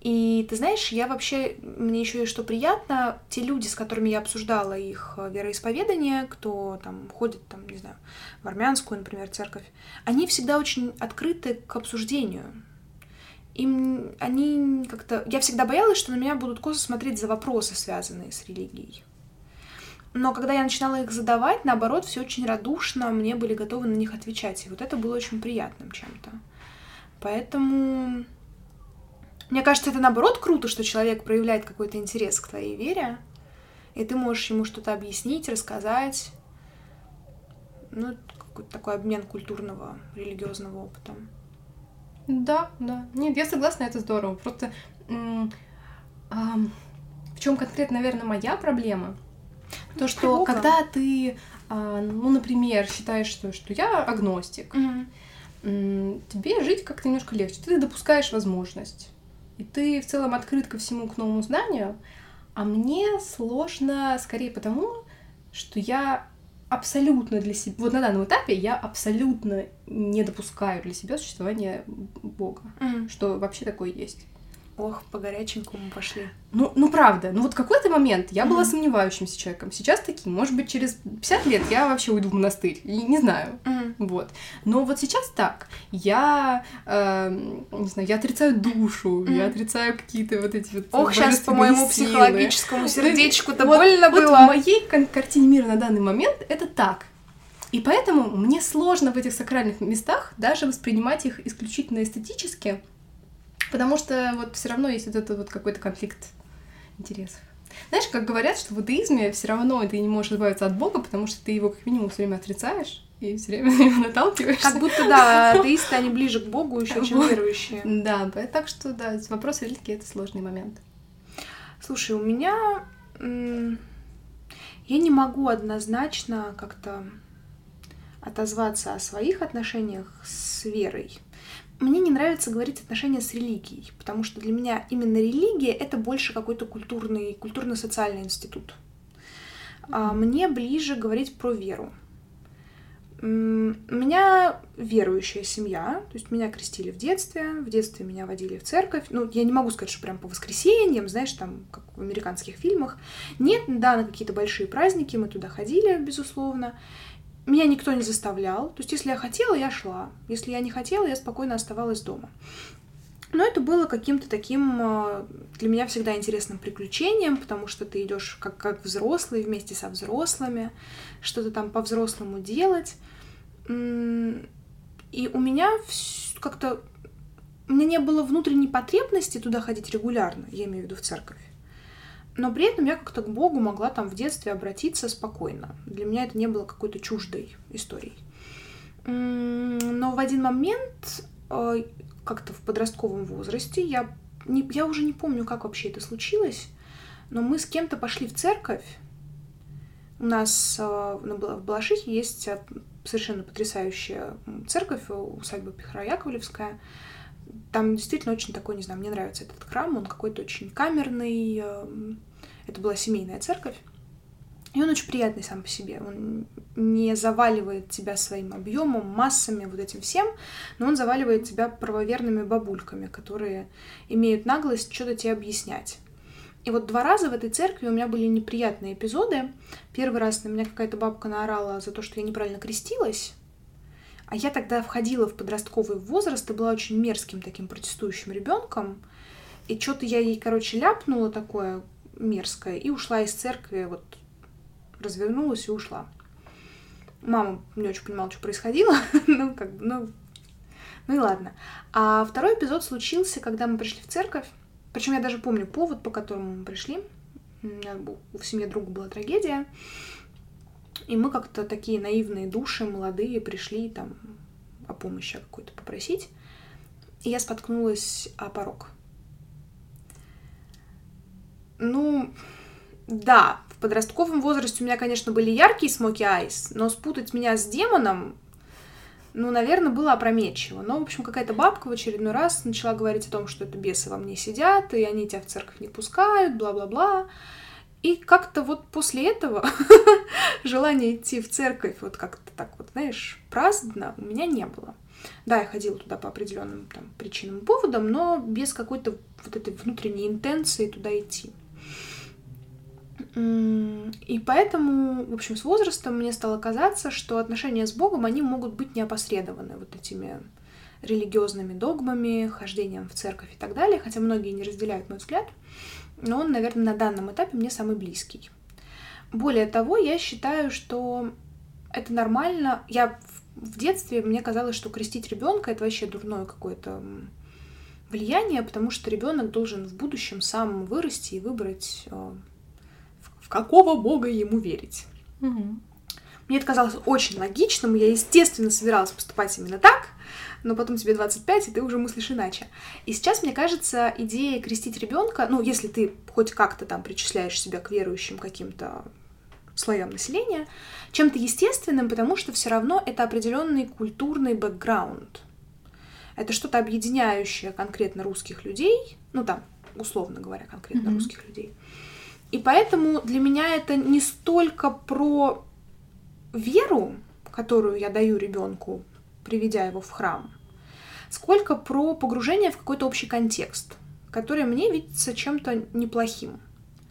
И ты знаешь, я вообще, мне еще и что приятно, те люди, с которыми я обсуждала их э, вероисповедание, кто там ходит, там, не знаю, в армянскую, например, церковь, они всегда очень открыты к обсуждению. Им они как-то... Я всегда боялась, что на меня будут косо смотреть за вопросы, связанные с религией. Но когда я начинала их задавать, наоборот, все очень радушно, мне были готовы на них отвечать. И вот это было очень приятным чем-то. Поэтому мне кажется, это наоборот круто, что человек проявляет какой-то интерес к твоей вере, и ты можешь ему что-то объяснить, рассказать. Ну, какой-то такой обмен культурного, религиозного опыта. Да, да. Нет, я согласна, это здорово. Просто м- в чем конкретно, наверное, моя проблема? То, что Тревога. когда ты, а, ну, например, считаешь, что, что я агностик, mm-hmm. м- тебе жить как-то немножко легче. Ты допускаешь возможность и ты в целом открыт ко всему к новому знанию, а мне сложно скорее потому, что я абсолютно для себя, вот на данном этапе я абсолютно не допускаю для себя существования Бога, mm. что вообще такое есть. Ох, по горяченькому пошли. Ну, ну правда, ну вот какой-то момент я была mm-hmm. сомневающимся человеком. Сейчас таким, может быть, через 50 лет я вообще уйду в монастырь. И не знаю. Mm-hmm. Вот. Но вот сейчас так. Я, э, не знаю, я отрицаю душу, mm-hmm. я отрицаю какие-то вот эти вот Ох, сейчас по моему силы. психологическому сердечку-то вот, больно вот было. в моей картине мира на данный момент это так. И поэтому мне сложно в этих сакральных местах даже воспринимать их исключительно эстетически, Потому что вот все равно есть вот этот вот какой-то конфликт интересов. Знаешь, как говорят, что в иудаизме все равно ты не можешь избавиться от Бога, потому что ты его как минимум все время отрицаешь и все время на него наталкиваешься. Как будто, да, атеисты, они ближе к Богу еще, чем верующие. Да, так что, да, вопрос религии — это сложный момент. Слушай, у меня... Я не могу однозначно как-то отозваться о своих отношениях с верой мне не нравится говорить отношения с религией, потому что для меня именно религия это больше какой-то культурный, культурно-социальный институт. А мне ближе говорить про веру. У меня верующая семья, то есть меня крестили в детстве, в детстве меня водили в церковь. Ну, я не могу сказать, что прям по воскресеньям, знаешь, там, как в американских фильмах. Нет, да, на какие-то большие праздники мы туда ходили, безусловно. Меня никто не заставлял. То есть, если я хотела, я шла. Если я не хотела, я спокойно оставалась дома. Но это было каким-то таким э, для меня всегда интересным приключением, потому что ты идешь как, как взрослый вместе со взрослыми, что-то там по-взрослому делать. И у меня как-то... У меня не было внутренней потребности туда ходить регулярно, я имею в виду в церковь но при этом я как-то к Богу могла там в детстве обратиться спокойно. Для меня это не было какой-то чуждой историей. Но в один момент, э, как-то в подростковом возрасте, я, не, я уже не помню, как вообще это случилось, но мы с кем-то пошли в церковь. У нас э, в Балашихе есть э, совершенно потрясающая церковь, усадьба Пихра Яковлевская. Там действительно очень такой, не знаю, мне нравится этот храм, он какой-то очень камерный, это была семейная церковь. И он очень приятный сам по себе. Он не заваливает тебя своим объемом, массами, вот этим всем, но он заваливает тебя правоверными бабульками, которые имеют наглость что-то тебе объяснять. И вот два раза в этой церкви у меня были неприятные эпизоды. Первый раз на меня какая-то бабка наорала за то, что я неправильно крестилась. А я тогда входила в подростковый возраст и была очень мерзким таким протестующим ребенком. И что-то я ей, короче, ляпнула такое, мерзкая, и ушла из церкви, вот развернулась и ушла. Мама не очень понимала, что происходило, ну, как бы, ну, ну и ладно. А второй эпизод случился, когда мы пришли в церковь, причем я даже помню повод, по которому мы пришли. У меня был, друга была трагедия, и мы как-то такие наивные души, молодые, пришли там о помощи какой-то попросить. И я споткнулась о порог. Ну, да, в подростковом возрасте у меня, конечно, были яркие смоки айс, но спутать меня с демоном, ну, наверное, было опрометчиво. Но, в общем, какая-то бабка в очередной раз начала говорить о том, что это бесы во мне сидят, и они тебя в церковь не пускают, бла-бла-бла. И как-то вот после этого желания идти в церковь вот как-то так вот, знаешь, праздно у меня не было. Да, я ходила туда по определенным там, причинам и поводам, но без какой-то вот этой внутренней интенции туда идти. И поэтому, в общем, с возрастом мне стало казаться, что отношения с Богом, они могут быть неопосредованы вот этими религиозными догмами, хождением в церковь и так далее, хотя многие не разделяют мой взгляд, но он, наверное, на данном этапе мне самый близкий. Более того, я считаю, что это нормально. Я в детстве мне казалось, что крестить ребенка это вообще дурное какое-то влияние, потому что ребенок должен в будущем сам вырасти и выбрать, э, какого бога ему верить. Угу. Мне это казалось очень логичным, я, естественно, собиралась поступать именно так, но потом тебе 25, и ты уже мыслишь иначе. И сейчас, мне кажется, идея крестить ребенка, ну, если ты хоть как-то там причисляешь себя к верующим каким-то слоям населения, чем-то естественным, потому что все равно это определенный культурный бэкграунд. Это что-то объединяющее конкретно русских людей, ну там, условно говоря, конкретно mm-hmm. русских людей. И поэтому для меня это не столько про веру, которую я даю ребенку, приведя его в храм, сколько про погружение в какой-то общий контекст, который мне видится чем-то неплохим.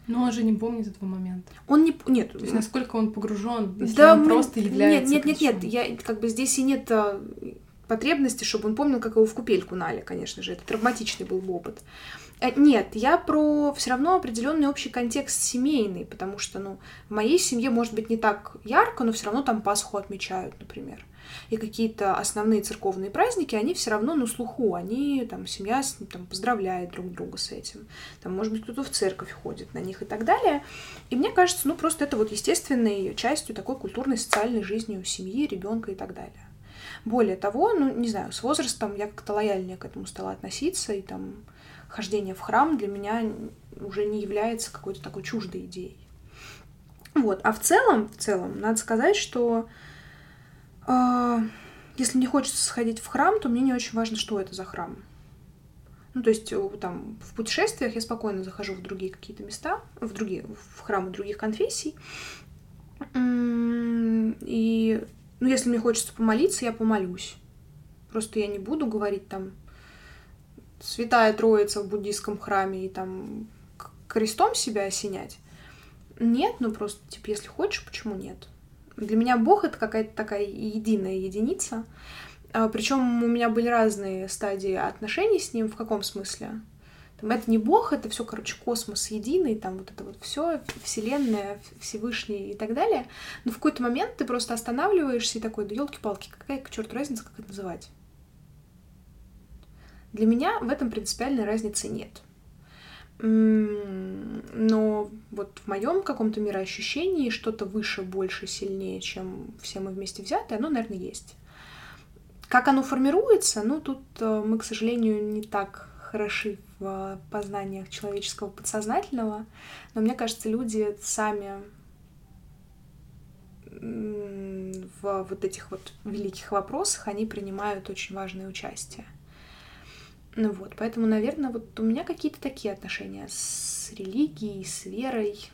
Но он же не помнит этого момента. Он не... Нет. То есть насколько он погружен, если да, он просто является... Нет, нет, нет, нет. Я, как бы здесь и нет а, потребности, чтобы он помнил, как его в купельку нали, конечно же. Это травматичный был бы опыт. Э, нет, я про все равно определенный общий контекст семейный, потому что, ну, в моей семье может быть не так ярко, но все равно там Пасху отмечают, например и какие-то основные церковные праздники, они все равно на слуху, они там семья там, поздравляет друг друга с этим, там, может быть, кто-то в церковь ходит на них и так далее. И мне кажется, ну, просто это вот естественной частью такой культурной социальной жизни у семьи, ребенка и так далее. Более того, ну, не знаю, с возрастом я как-то лояльнее к этому стала относиться, и там хождение в храм для меня уже не является какой-то такой чуждой идеей. Вот. А в целом, в целом, надо сказать, что а, если не хочется сходить в храм, то мне не очень важно, что это за храм. Ну, то есть там в путешествиях я спокойно захожу в другие какие-то места, в другие, в храмы других конфессий. И, ну, если мне хочется помолиться, я помолюсь. Просто я не буду говорить там Святая Троица в буддийском храме и там крестом себя осенять. Нет, ну просто, типа, если хочешь, почему нет? Для меня Бог это какая-то такая единая единица. А, Причем у меня были разные стадии отношений с ним. В каком смысле? Там, это не Бог, это все, короче, космос единый, там вот это вот все, Вселенная, Всевышний и так далее. Но в какой-то момент ты просто останавливаешься и такой, да елки-палки, какая к черту разница, как это называть? Для меня в этом принципиальной разницы нет. Но вот в моем каком-то мироощущении что-то выше, больше, сильнее, чем все мы вместе взятые, оно, наверное, есть. Как оно формируется, ну, тут э, мы, к сожалению, не так хороши в познаниях человеческого подсознательного, но мне кажется, люди сами в вот этих вот великих вопросах, они принимают очень важное участие. Ну вот, поэтому, наверное, вот у меня какие-то такие отношения с религией, с верой.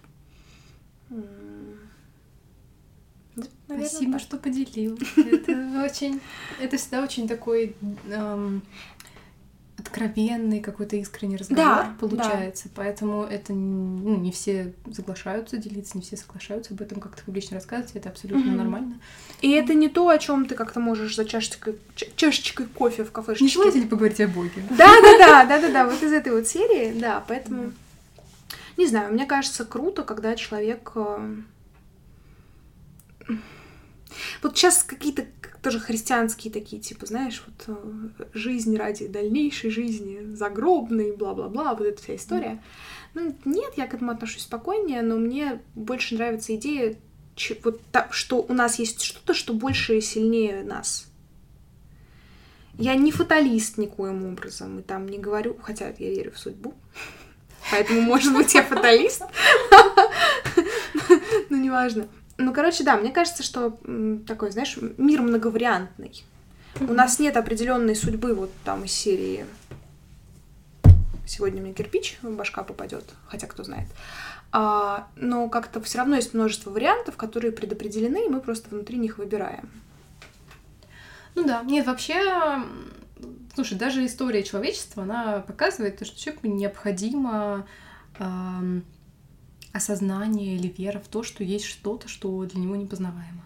Наверное, Спасибо, так. что поделил. Это очень, это всегда очень такой эм, откровенный какой-то искренний разговор да, получается, да. поэтому это ну, не все соглашаются делиться, не все соглашаются об этом как-то публично рассказывать, это абсолютно угу. нормально. И это не то, о чем ты как-то можешь за чашечкой, чашечкой кофе в кафешечке. Не желаете поговорить о Боге? Да, да, да, да, да, да, вот из этой вот серии, да, поэтому не знаю, мне кажется круто, когда человек э, вот сейчас какие-то тоже христианские такие, типа, знаешь, вот э, жизнь ради дальнейшей жизни, загробной, бла-бла-бла, вот эта вся история. Ну, нет, я к этому отношусь спокойнее, но мне больше нравится идея, вот так, что у нас есть что-то, что больше и сильнее нас. Я не фаталист никоим образом, и там не говорю, хотя я верю в судьбу, поэтому, может быть, я фаталист, но неважно. Ну, короче, да, мне кажется, что такой, знаешь, мир многовариантный. У нас нет определенной судьбы вот там из серии сегодня мне кирпич в башка попадет, хотя кто знает. А, но как-то все равно есть множество вариантов, которые предопределены, и мы просто внутри них выбираем. Ну да, нет, вообще, слушай, даже история человечества, она показывает, что человеку необходимо эм, осознание или вера в то, что есть что-то, что для него непознаваемо.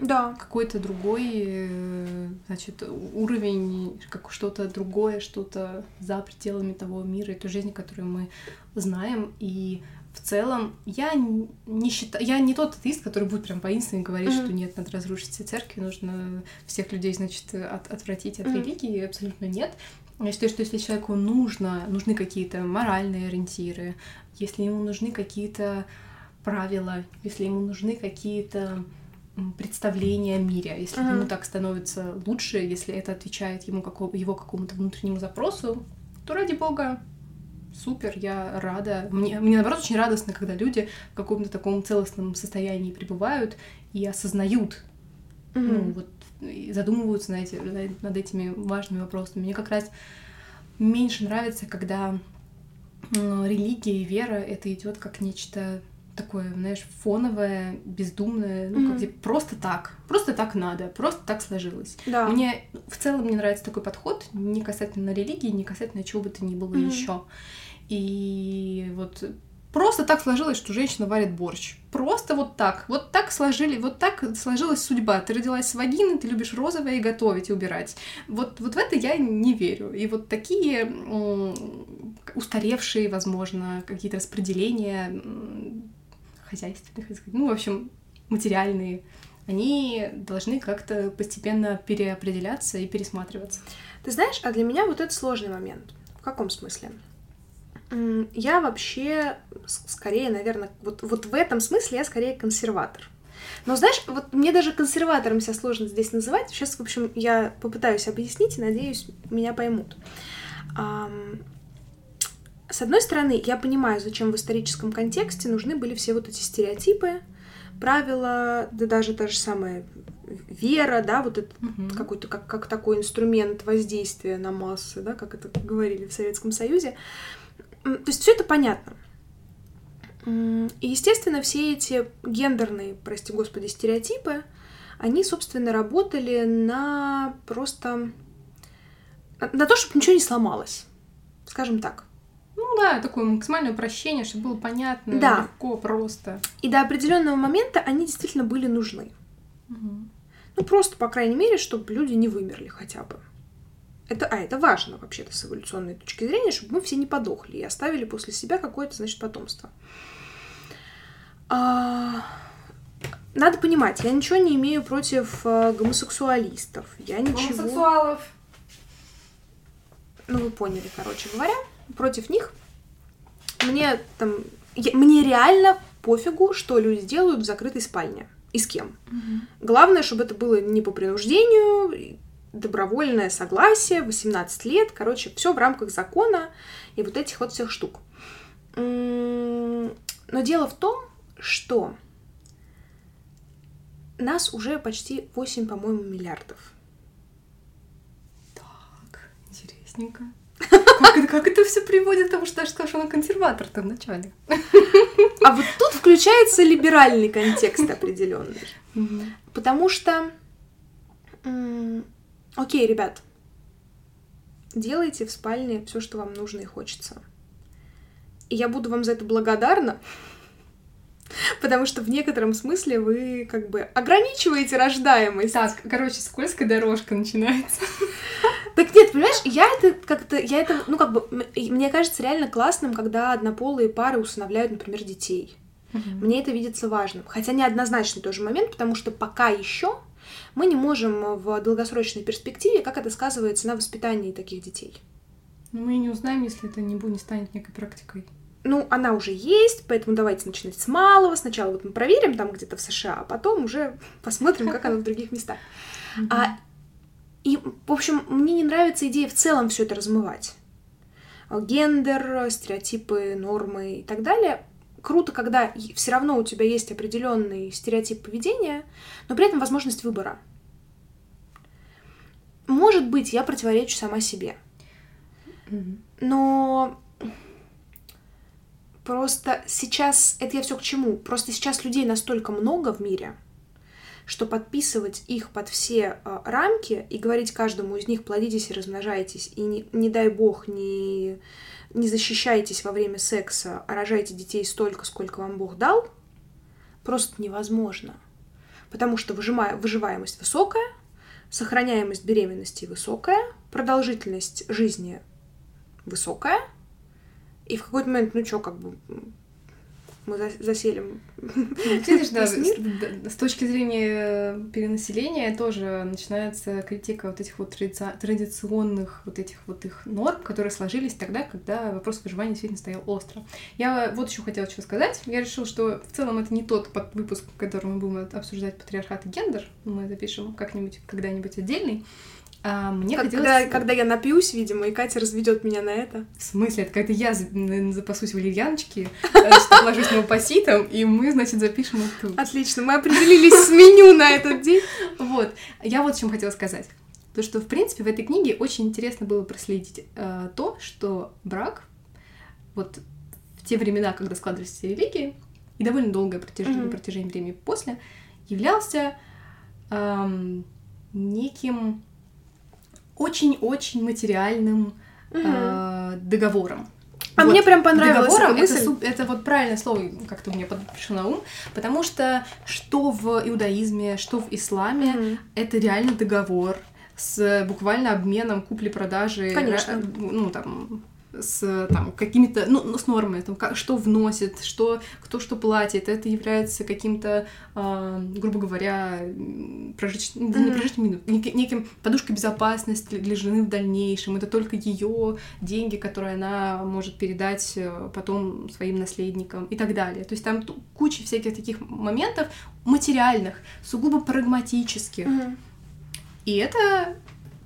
Да. Какой-то другой, э, значит, уровень, как что-то другое, что-то за пределами того мира и той жизни, которую мы знаем. И в целом я не считаю, я не тот атеист, который будет прям воинственно говорить, mm-hmm. что нет, надо разрушить все церкви, нужно всех людей, значит, от, отвратить от mm-hmm. религии. Абсолютно нет. Я считаю, что если человеку нужно, нужны какие-то моральные ориентиры, если ему нужны какие-то правила, если ему нужны какие-то представления о мире, если uh-huh. ему так становится лучше, если это отвечает ему какого, его какому-то внутреннему запросу, то ради бога, супер, я рада. Мне, мне наоборот очень радостно, когда люди в каком-то таком целостном состоянии пребывают и осознают, uh-huh. ну вот задумываются на эти, над этими важными вопросами. Мне как раз меньше нравится, когда религия и вера это идет как нечто такое, знаешь, фоновое, бездумное, ну, mm-hmm. как типа, просто так, просто так надо, просто так сложилось. Да. Мне в целом мне нравится такой подход, не касательно религии, не касательно чего бы то ни было mm-hmm. еще. И вот Просто так сложилось, что женщина варит борщ. Просто вот так. Вот так сложили, вот так сложилась судьба. Ты родилась с вагины, ты любишь розовое и готовить, и убирать. Вот, вот в это я не верю. И вот такие устаревшие, возможно, какие-то распределения хозяйственных, ну, в общем, материальные, они должны как-то постепенно переопределяться и пересматриваться. Ты знаешь, а для меня вот это сложный момент. В каком смысле? Я вообще скорее, наверное, вот, вот в этом смысле я скорее консерватор. Но знаешь, вот мне даже консерватором себя сложно здесь называть. Сейчас, в общем, я попытаюсь объяснить и надеюсь, меня поймут. С одной стороны, я понимаю, зачем в историческом контексте нужны были все вот эти стереотипы, правила, да даже та же самая вера, да, вот это угу. какой-то как, как такой инструмент воздействия на массы, да, как это говорили в Советском Союзе. То есть все это понятно. И, естественно, все эти гендерные, прости господи, стереотипы, они, собственно, работали на просто... на то, чтобы ничего не сломалось. Скажем так. Ну да, такое максимальное упрощение, чтобы было понятно, да. легко, просто. И до определенного момента они действительно были нужны. Угу. Ну, просто, по крайней мере, чтобы люди не вымерли хотя бы. Это, а, это важно вообще-то с эволюционной точки зрения, чтобы мы все не подохли и оставили после себя какое-то, значит, потомство. А, надо понимать, я ничего не имею против э, гомосексуалистов. Я ничего... Гомосексуалов. Ну, вы поняли, короче говоря. Против них мне там... Я, мне реально пофигу, что люди делают в закрытой спальне. И с кем. Угу. Главное, чтобы это было не по принуждению, добровольное согласие, 18 лет, короче, все в рамках закона и вот этих вот всех штук. Но дело в том, что нас уже почти 8, по-моему, миллиардов. Так, интересненько. Как это, как это все приводит к тому, что даже сказал, что она консерватор-то вначале. А вот тут включается либеральный контекст определенный. Потому что Окей, ребят, делайте в спальне все, что вам нужно и хочется. И я буду вам за это благодарна, потому что в некотором смысле вы как бы ограничиваете рождаемость. Так, короче, скользкая дорожка начинается. Так нет, понимаешь, я это как-то, я это, ну как бы, мне кажется реально классным, когда однополые пары усыновляют, например, детей. Угу. Мне это видится важным. Хотя неоднозначный тоже момент, потому что пока еще мы не можем в долгосрочной перспективе, как это сказывается на воспитании таких детей. Но мы не узнаем, если это не, будет, не станет некой практикой. Ну, она уже есть, поэтому давайте начинать с малого. Сначала вот мы проверим там где-то в США, а потом уже посмотрим, как оно в других местах. А, и, в общем, мне не нравится идея в целом все это размывать. Гендер, стереотипы, нормы и так далее круто, когда все равно у тебя есть определенный стереотип поведения, но при этом возможность выбора. Может быть, я противоречу сама себе. Но просто сейчас, это я все к чему? Просто сейчас людей настолько много в мире, что подписывать их под все э, рамки и говорить каждому из них плодитесь и размножайтесь, и не, не дай бог, не, не защищайтесь во время секса, а рожайте детей столько, сколько вам Бог дал, просто невозможно. Потому что выжимая, выживаемость высокая, сохраняемость беременности высокая, продолжительность жизни высокая, и в какой-то момент, ну что, как бы мы заселим Видишь, да, с, с точки зрения перенаселения тоже начинается критика вот этих вот традиционных вот этих вот их норм, которые сложились тогда, когда вопрос выживания действительно стоял остро. Я вот еще хотела что сказать. Я решила, что в целом это не тот выпуск, в котором мы будем обсуждать патриархат и гендер. Мы запишем как-нибудь когда-нибудь отдельный. А, мне как, хотелось... когда, когда я напьюсь, видимо, и Катя разведет меня на это. В смысле? Это когда я запасусь валерьяночки, э, что ложусь на упаситом, и мы, значит, запишем это Отлично, мы определились с меню на этот день. Вот. Я вот о чем хотела сказать. То, что, в принципе, в этой книге очень интересно было проследить э, то, что брак, вот в те времена, когда складывались все религии, и довольно долгое протяжение, mm-hmm. протяжение времени после, являлся эм, неким очень-очень материальным угу. э, договором. А вот. мне прям понравилось договором, это, это, это вот правильное слово как-то мне пришло на ум, потому что что в иудаизме, что в исламе, mm это реально договор с буквально обменом купли-продажи, Конечно. ну там с там какими-то, ну, ну, с нормами, там, как, что вносит, что, кто что платит, это является каким-то, э, грубо говоря, прожить, mm-hmm. не прожить минут, нек- неким подушкой безопасности для жены в дальнейшем. Это только ее деньги, которые она может передать э, потом своим наследникам и так далее. То есть там куча всяких таких моментов материальных, сугубо прагматических. Mm-hmm. И это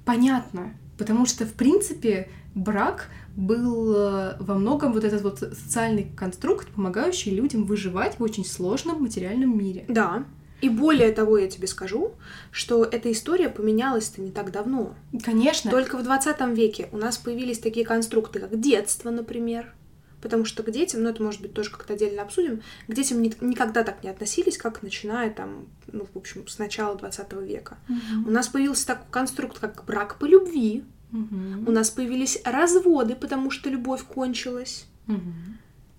понятно, потому что, в принципе, брак был э, во многом вот этот вот социальный конструкт, помогающий людям выживать в очень сложном материальном мире. Да. И более того, я тебе скажу, что эта история поменялась-то не так давно. Конечно. Только в 20 веке у нас появились такие конструкты, как детство, например. Потому что к детям, ну это может быть тоже как-то отдельно обсудим, к детям ни, никогда так не относились, как начиная там, ну, в общем, с начала 20 века. Угу. У нас появился такой конструкт, как брак по любви, Угу. У нас появились разводы, потому что любовь кончилась. Угу.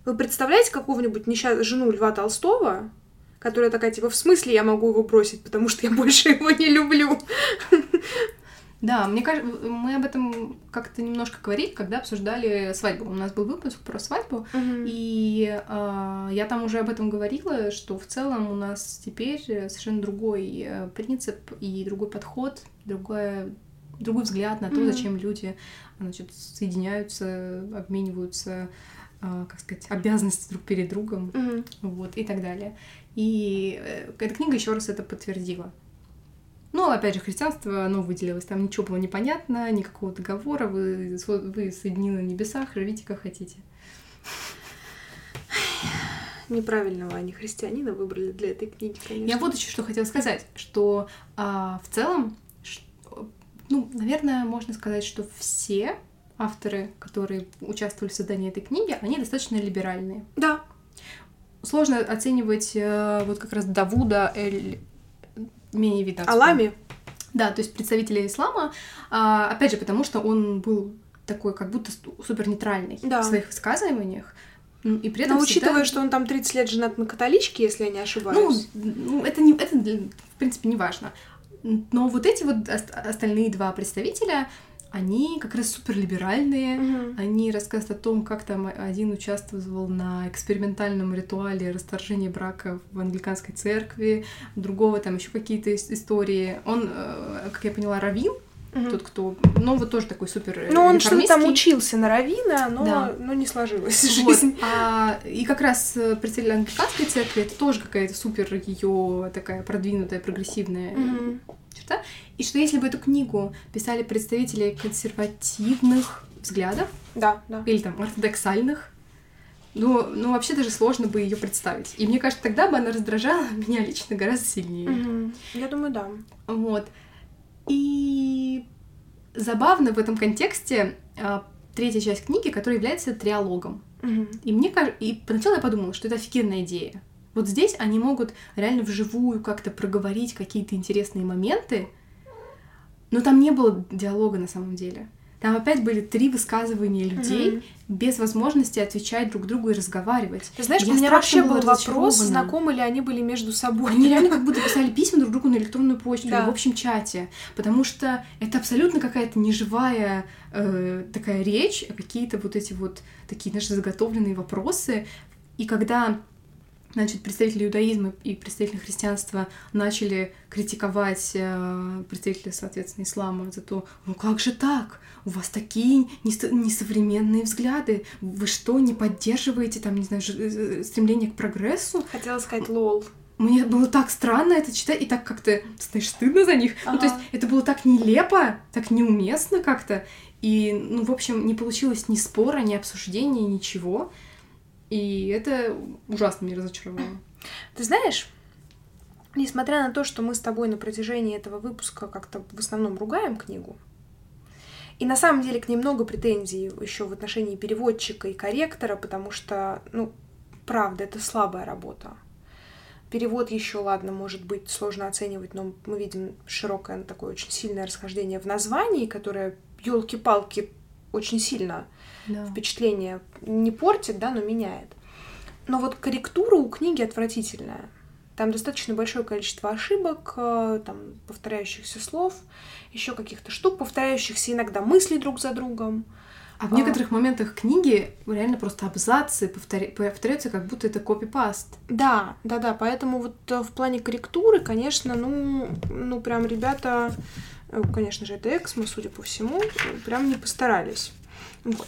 Вы представляете какого-нибудь несчастного жену Льва Толстого, которая такая, типа, в смысле я могу его бросить, потому что я больше его не люблю? Да, мне кажется, мы об этом как-то немножко говорили, когда обсуждали свадьбу. У нас был выпуск про свадьбу, uh-huh. и э, я там уже об этом говорила, что в целом у нас теперь совершенно другой э, принцип и другой подход, другое другой взгляд на то, mm-hmm. зачем люди значит, соединяются, обмениваются, э, как сказать, обязанности друг перед другом, mm-hmm. вот, и так далее. И э, эта книга еще раз это подтвердила. Ну, опять же, христианство, оно выделилось, там ничего было непонятно, никакого договора, вы, вы соединены на небесах, живите как хотите. Неправильного они христианина выбрали для этой книги, конечно. Я вот еще что хотела сказать, что а, в целом ну, наверное, можно сказать, что все авторы, которые участвовали в создании этой книги, они достаточно либеральные. Да. Сложно оценивать э, вот как раз Давуда Эль... менее видно. Алами? Да, то есть представителя ислама, а, опять же, потому что он был такой как будто супер нейтральный да. в своих высказываниях. И при этом Но всегда... учитывая, что он там 30 лет женат на католичке, если я не ошибаюсь. Ну, ну это, не, это в принципе не важно. Но вот эти вот остальные два представителя, они как раз суперлиберальные. Mm-hmm. Они рассказывают о том, как там один участвовал на экспериментальном ритуале расторжения брака в англиканской церкви, другого там еще какие-то истории. Он, э, как я поняла, равин, Угу. Тот, кто, ну, вот тоже такой супер Ну, он что-то там учился на равина, но, да. но не сложилось жизнь. Вот. А, и как раз представитель англиканской церкви, это тоже какая-то супер ее такая продвинутая, прогрессивная угу. И что если бы эту книгу писали представители консервативных взглядов, да, да. или там ортодоксальных, ну, ну, вообще даже сложно бы ее представить. И мне кажется, тогда бы она раздражала меня лично гораздо сильнее. Угу. Я думаю, да. Вот. И забавно в этом контексте а, третья часть книги, которая является триалогом. Угу. И мне кажется, и поначалу я подумала, что это офигенная идея. Вот здесь они могут реально вживую как-то проговорить какие-то интересные моменты, но там не было диалога на самом деле. Там опять были три высказывания людей mm-hmm. без возможности отвечать друг другу и разговаривать. Ты знаешь, Я у меня вообще был вопрос, знакомы ли они были между собой. Они реально как будто писали письма друг другу на электронную почту Да. или в общем чате, потому что это абсолютно какая-то неживая э, такая речь, а какие-то вот эти вот такие наши заготовленные вопросы. И когда значит, представители иудаизма и представители христианства начали критиковать э, представителей, соответственно, ислама за то, ну как же так? У вас такие несо- несовременные взгляды. Вы что, не поддерживаете там, не знаю, ж- э, стремление к прогрессу? Хотела сказать лол. Мне было так странно это читать, и так как-то, знаешь, стыдно за них. Ну, то есть Ага. это было так нелепо, так неуместно как-то. И, ну, в общем, не получилось ни спора, ни обсуждения, ничего. И это ужасно меня разочаровало. Ты знаешь, несмотря на то, что мы с тобой на протяжении этого выпуска как-то в основном ругаем книгу, и на самом деле к ней много претензий еще в отношении переводчика и корректора, потому что, ну, правда, это слабая работа. Перевод еще, ладно, может быть сложно оценивать, но мы видим широкое такое очень сильное расхождение в названии, которое, елки-палки, очень сильно Да. впечатление не портит, да, но меняет. Но вот корректура у книги отвратительная. Там достаточно большое количество ошибок, э, там, повторяющихся слов, еще каких-то штук, повторяющихся иногда мыслей друг за другом. А в некоторых моментах книги реально просто абзацы повторя- повторяются, как будто это копипаст. Да, да, да, поэтому вот э, в плане корректуры, конечно, ну, ну прям ребята, э, конечно же, это Эксмо, судя по всему, прям не постарались. Вот.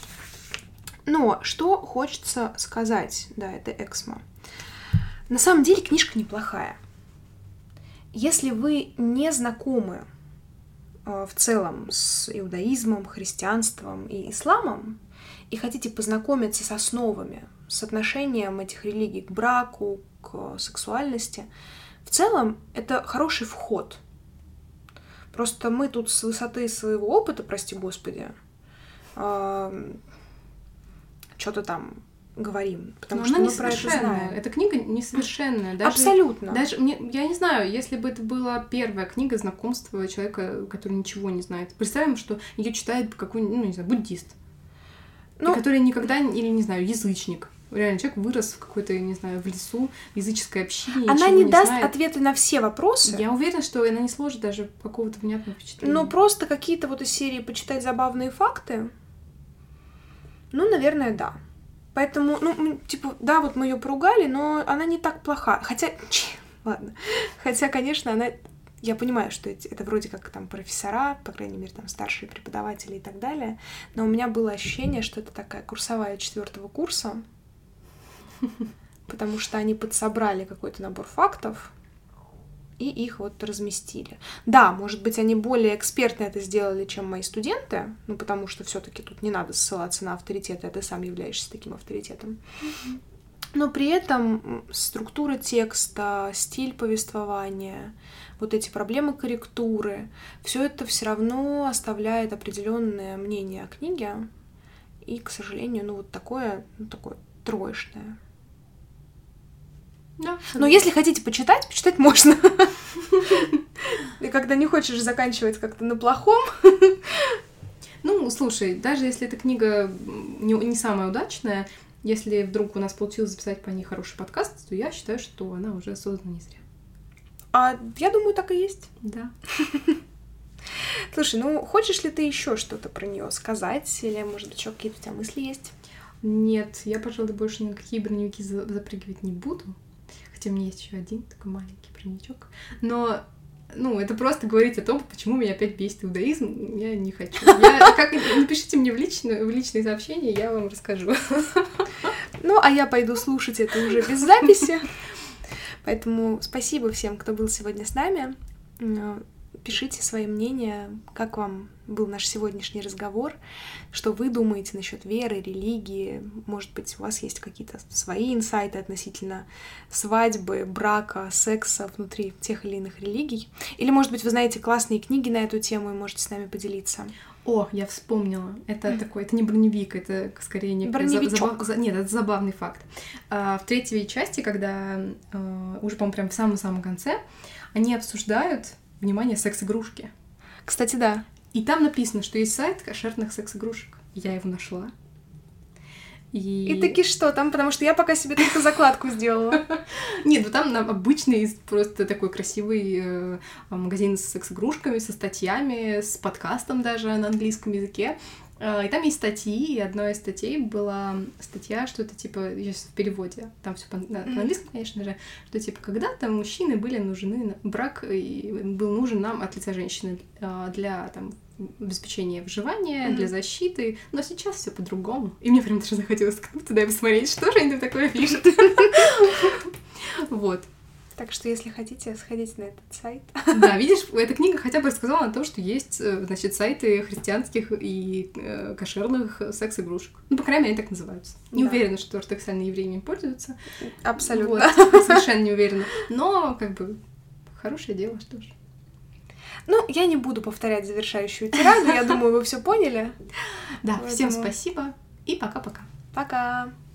Но что хочется сказать, да, это Эксмо. На самом деле книжка неплохая. Если вы не знакомы э, в целом с иудаизмом, христианством и исламом, и хотите познакомиться с основами, с отношением этих религий к браку, к сексуальности, в целом это хороший вход. Просто мы тут с высоты своего опыта, прости господи, что-то там говорим, потому Но что она мы про это знаем. Эта книга несовершенная. Даже, Абсолютно. Даже мне, я не знаю, если бы это была первая книга знакомства человека, который ничего не знает. Представим, что ее читает какой-нибудь, ну, не знаю, буддист. Ну- который никогда, не- или, не знаю, язычник. Реально, человек вырос в какой-то, не знаю, в лесу, в языческой общине. Она ничего не даст знает. ответы на все вопросы, Я уверена, что она не сложит даже какого-то внятного впечатления. но просто какие-то вот из серии почитать забавные факты, ну, наверное, да. Поэтому, ну, типа, да, вот мы ее поругали, но она не так плоха. Хотя, чи, ладно. Хотя, конечно, она... Я понимаю, что эти- это вроде как там профессора, по крайней мере, там старшие преподаватели и так далее, но у меня было ощущение, что это такая курсовая четвертого курса, потому что они подсобрали какой-то набор фактов и их вот разместили. Да, может быть, они более экспертно это сделали, чем мои студенты, ну, потому что все таки тут не надо ссылаться на авторитеты, а ты сам являешься таким авторитетом. Но при этом структура текста, стиль повествования, вот эти проблемы корректуры, все это все равно оставляет определенное мнение о книге. И, к сожалению, ну вот такое, ну, такое троечное. Да. Но если хотите почитать, почитать можно. И когда не хочешь заканчивать как-то на плохом, Ну, слушай, даже если эта книга не, не самая удачная, если вдруг у нас получилось записать по ней хороший подкаст, то я считаю, что она уже создана не зря. а я думаю, так и есть. Да. Слушай, ну хочешь ли ты еще что-то про нее сказать? Или, может быть, еще какие-то у тебя мысли есть? Нет, я, пожалуй, больше ни на какие броневики за- запрыгивать не буду. Хотя у меня есть еще один такой маленький броневичок. Но, ну, это просто говорить о том, почему меня опять бесит иудаизм, я не хочу. Я, как, напишите мне в личные, в личные сообщения, я вам расскажу. Ну, а я пойду слушать это уже без записи. Поэтому спасибо всем, кто был сегодня с нами. Пишите свои мнения, как вам был наш сегодняшний разговор, что вы думаете насчет веры, религии. Может быть, у вас есть какие-то свои инсайты относительно свадьбы, брака, секса внутри тех или иных религий. Или, может быть, вы знаете классные книги на эту тему и можете с нами поделиться. О, я вспомнила. Это такой, это не броневик, это скорее не Броневичок. нет, это забавный факт. А, в третьей части, когда а, уже, по-моему, прям в самом-самом конце, они обсуждают, внимание, секс-игрушки. Кстати, да. И там написано, что есть сайт кошерных секс-игрушек. Я его нашла. И... и таки что там, потому что я пока себе только закладку сделала. Нет, ну там обычный просто такой красивый э, магазин с секс-игрушками, со статьями, с подкастом даже на английском языке. Э, и там есть статьи, и одной из статей была статья, что это типа, сейчас в переводе, там все по, на, на английском, конечно же, что типа когда-то мужчины были нужны, брак был нужен нам от лица женщины э, для там обеспечения выживания, mm-hmm. для защиты, но сейчас все по-другому. И мне прям даже захотелось ткнуть туда и посмотреть, что же они там такое пишут. Вот. Так что, если хотите, сходите на этот сайт. Да, видишь, эта книга хотя бы рассказала о том, что есть, э, значит, сайты христианских и э, кошерных секс-игрушек. Ну, по крайней мере, они так называются. Не да. уверена, что ортодоксальные евреи ими пользуются. Абсолютно. Вот, совершенно не уверена. Но, как бы, хорошее дело, что ж. Ну, я не буду повторять завершающую тираду, я думаю, вы все поняли. Да, всем спасибо и пока-пока. Пока. -пока. пока.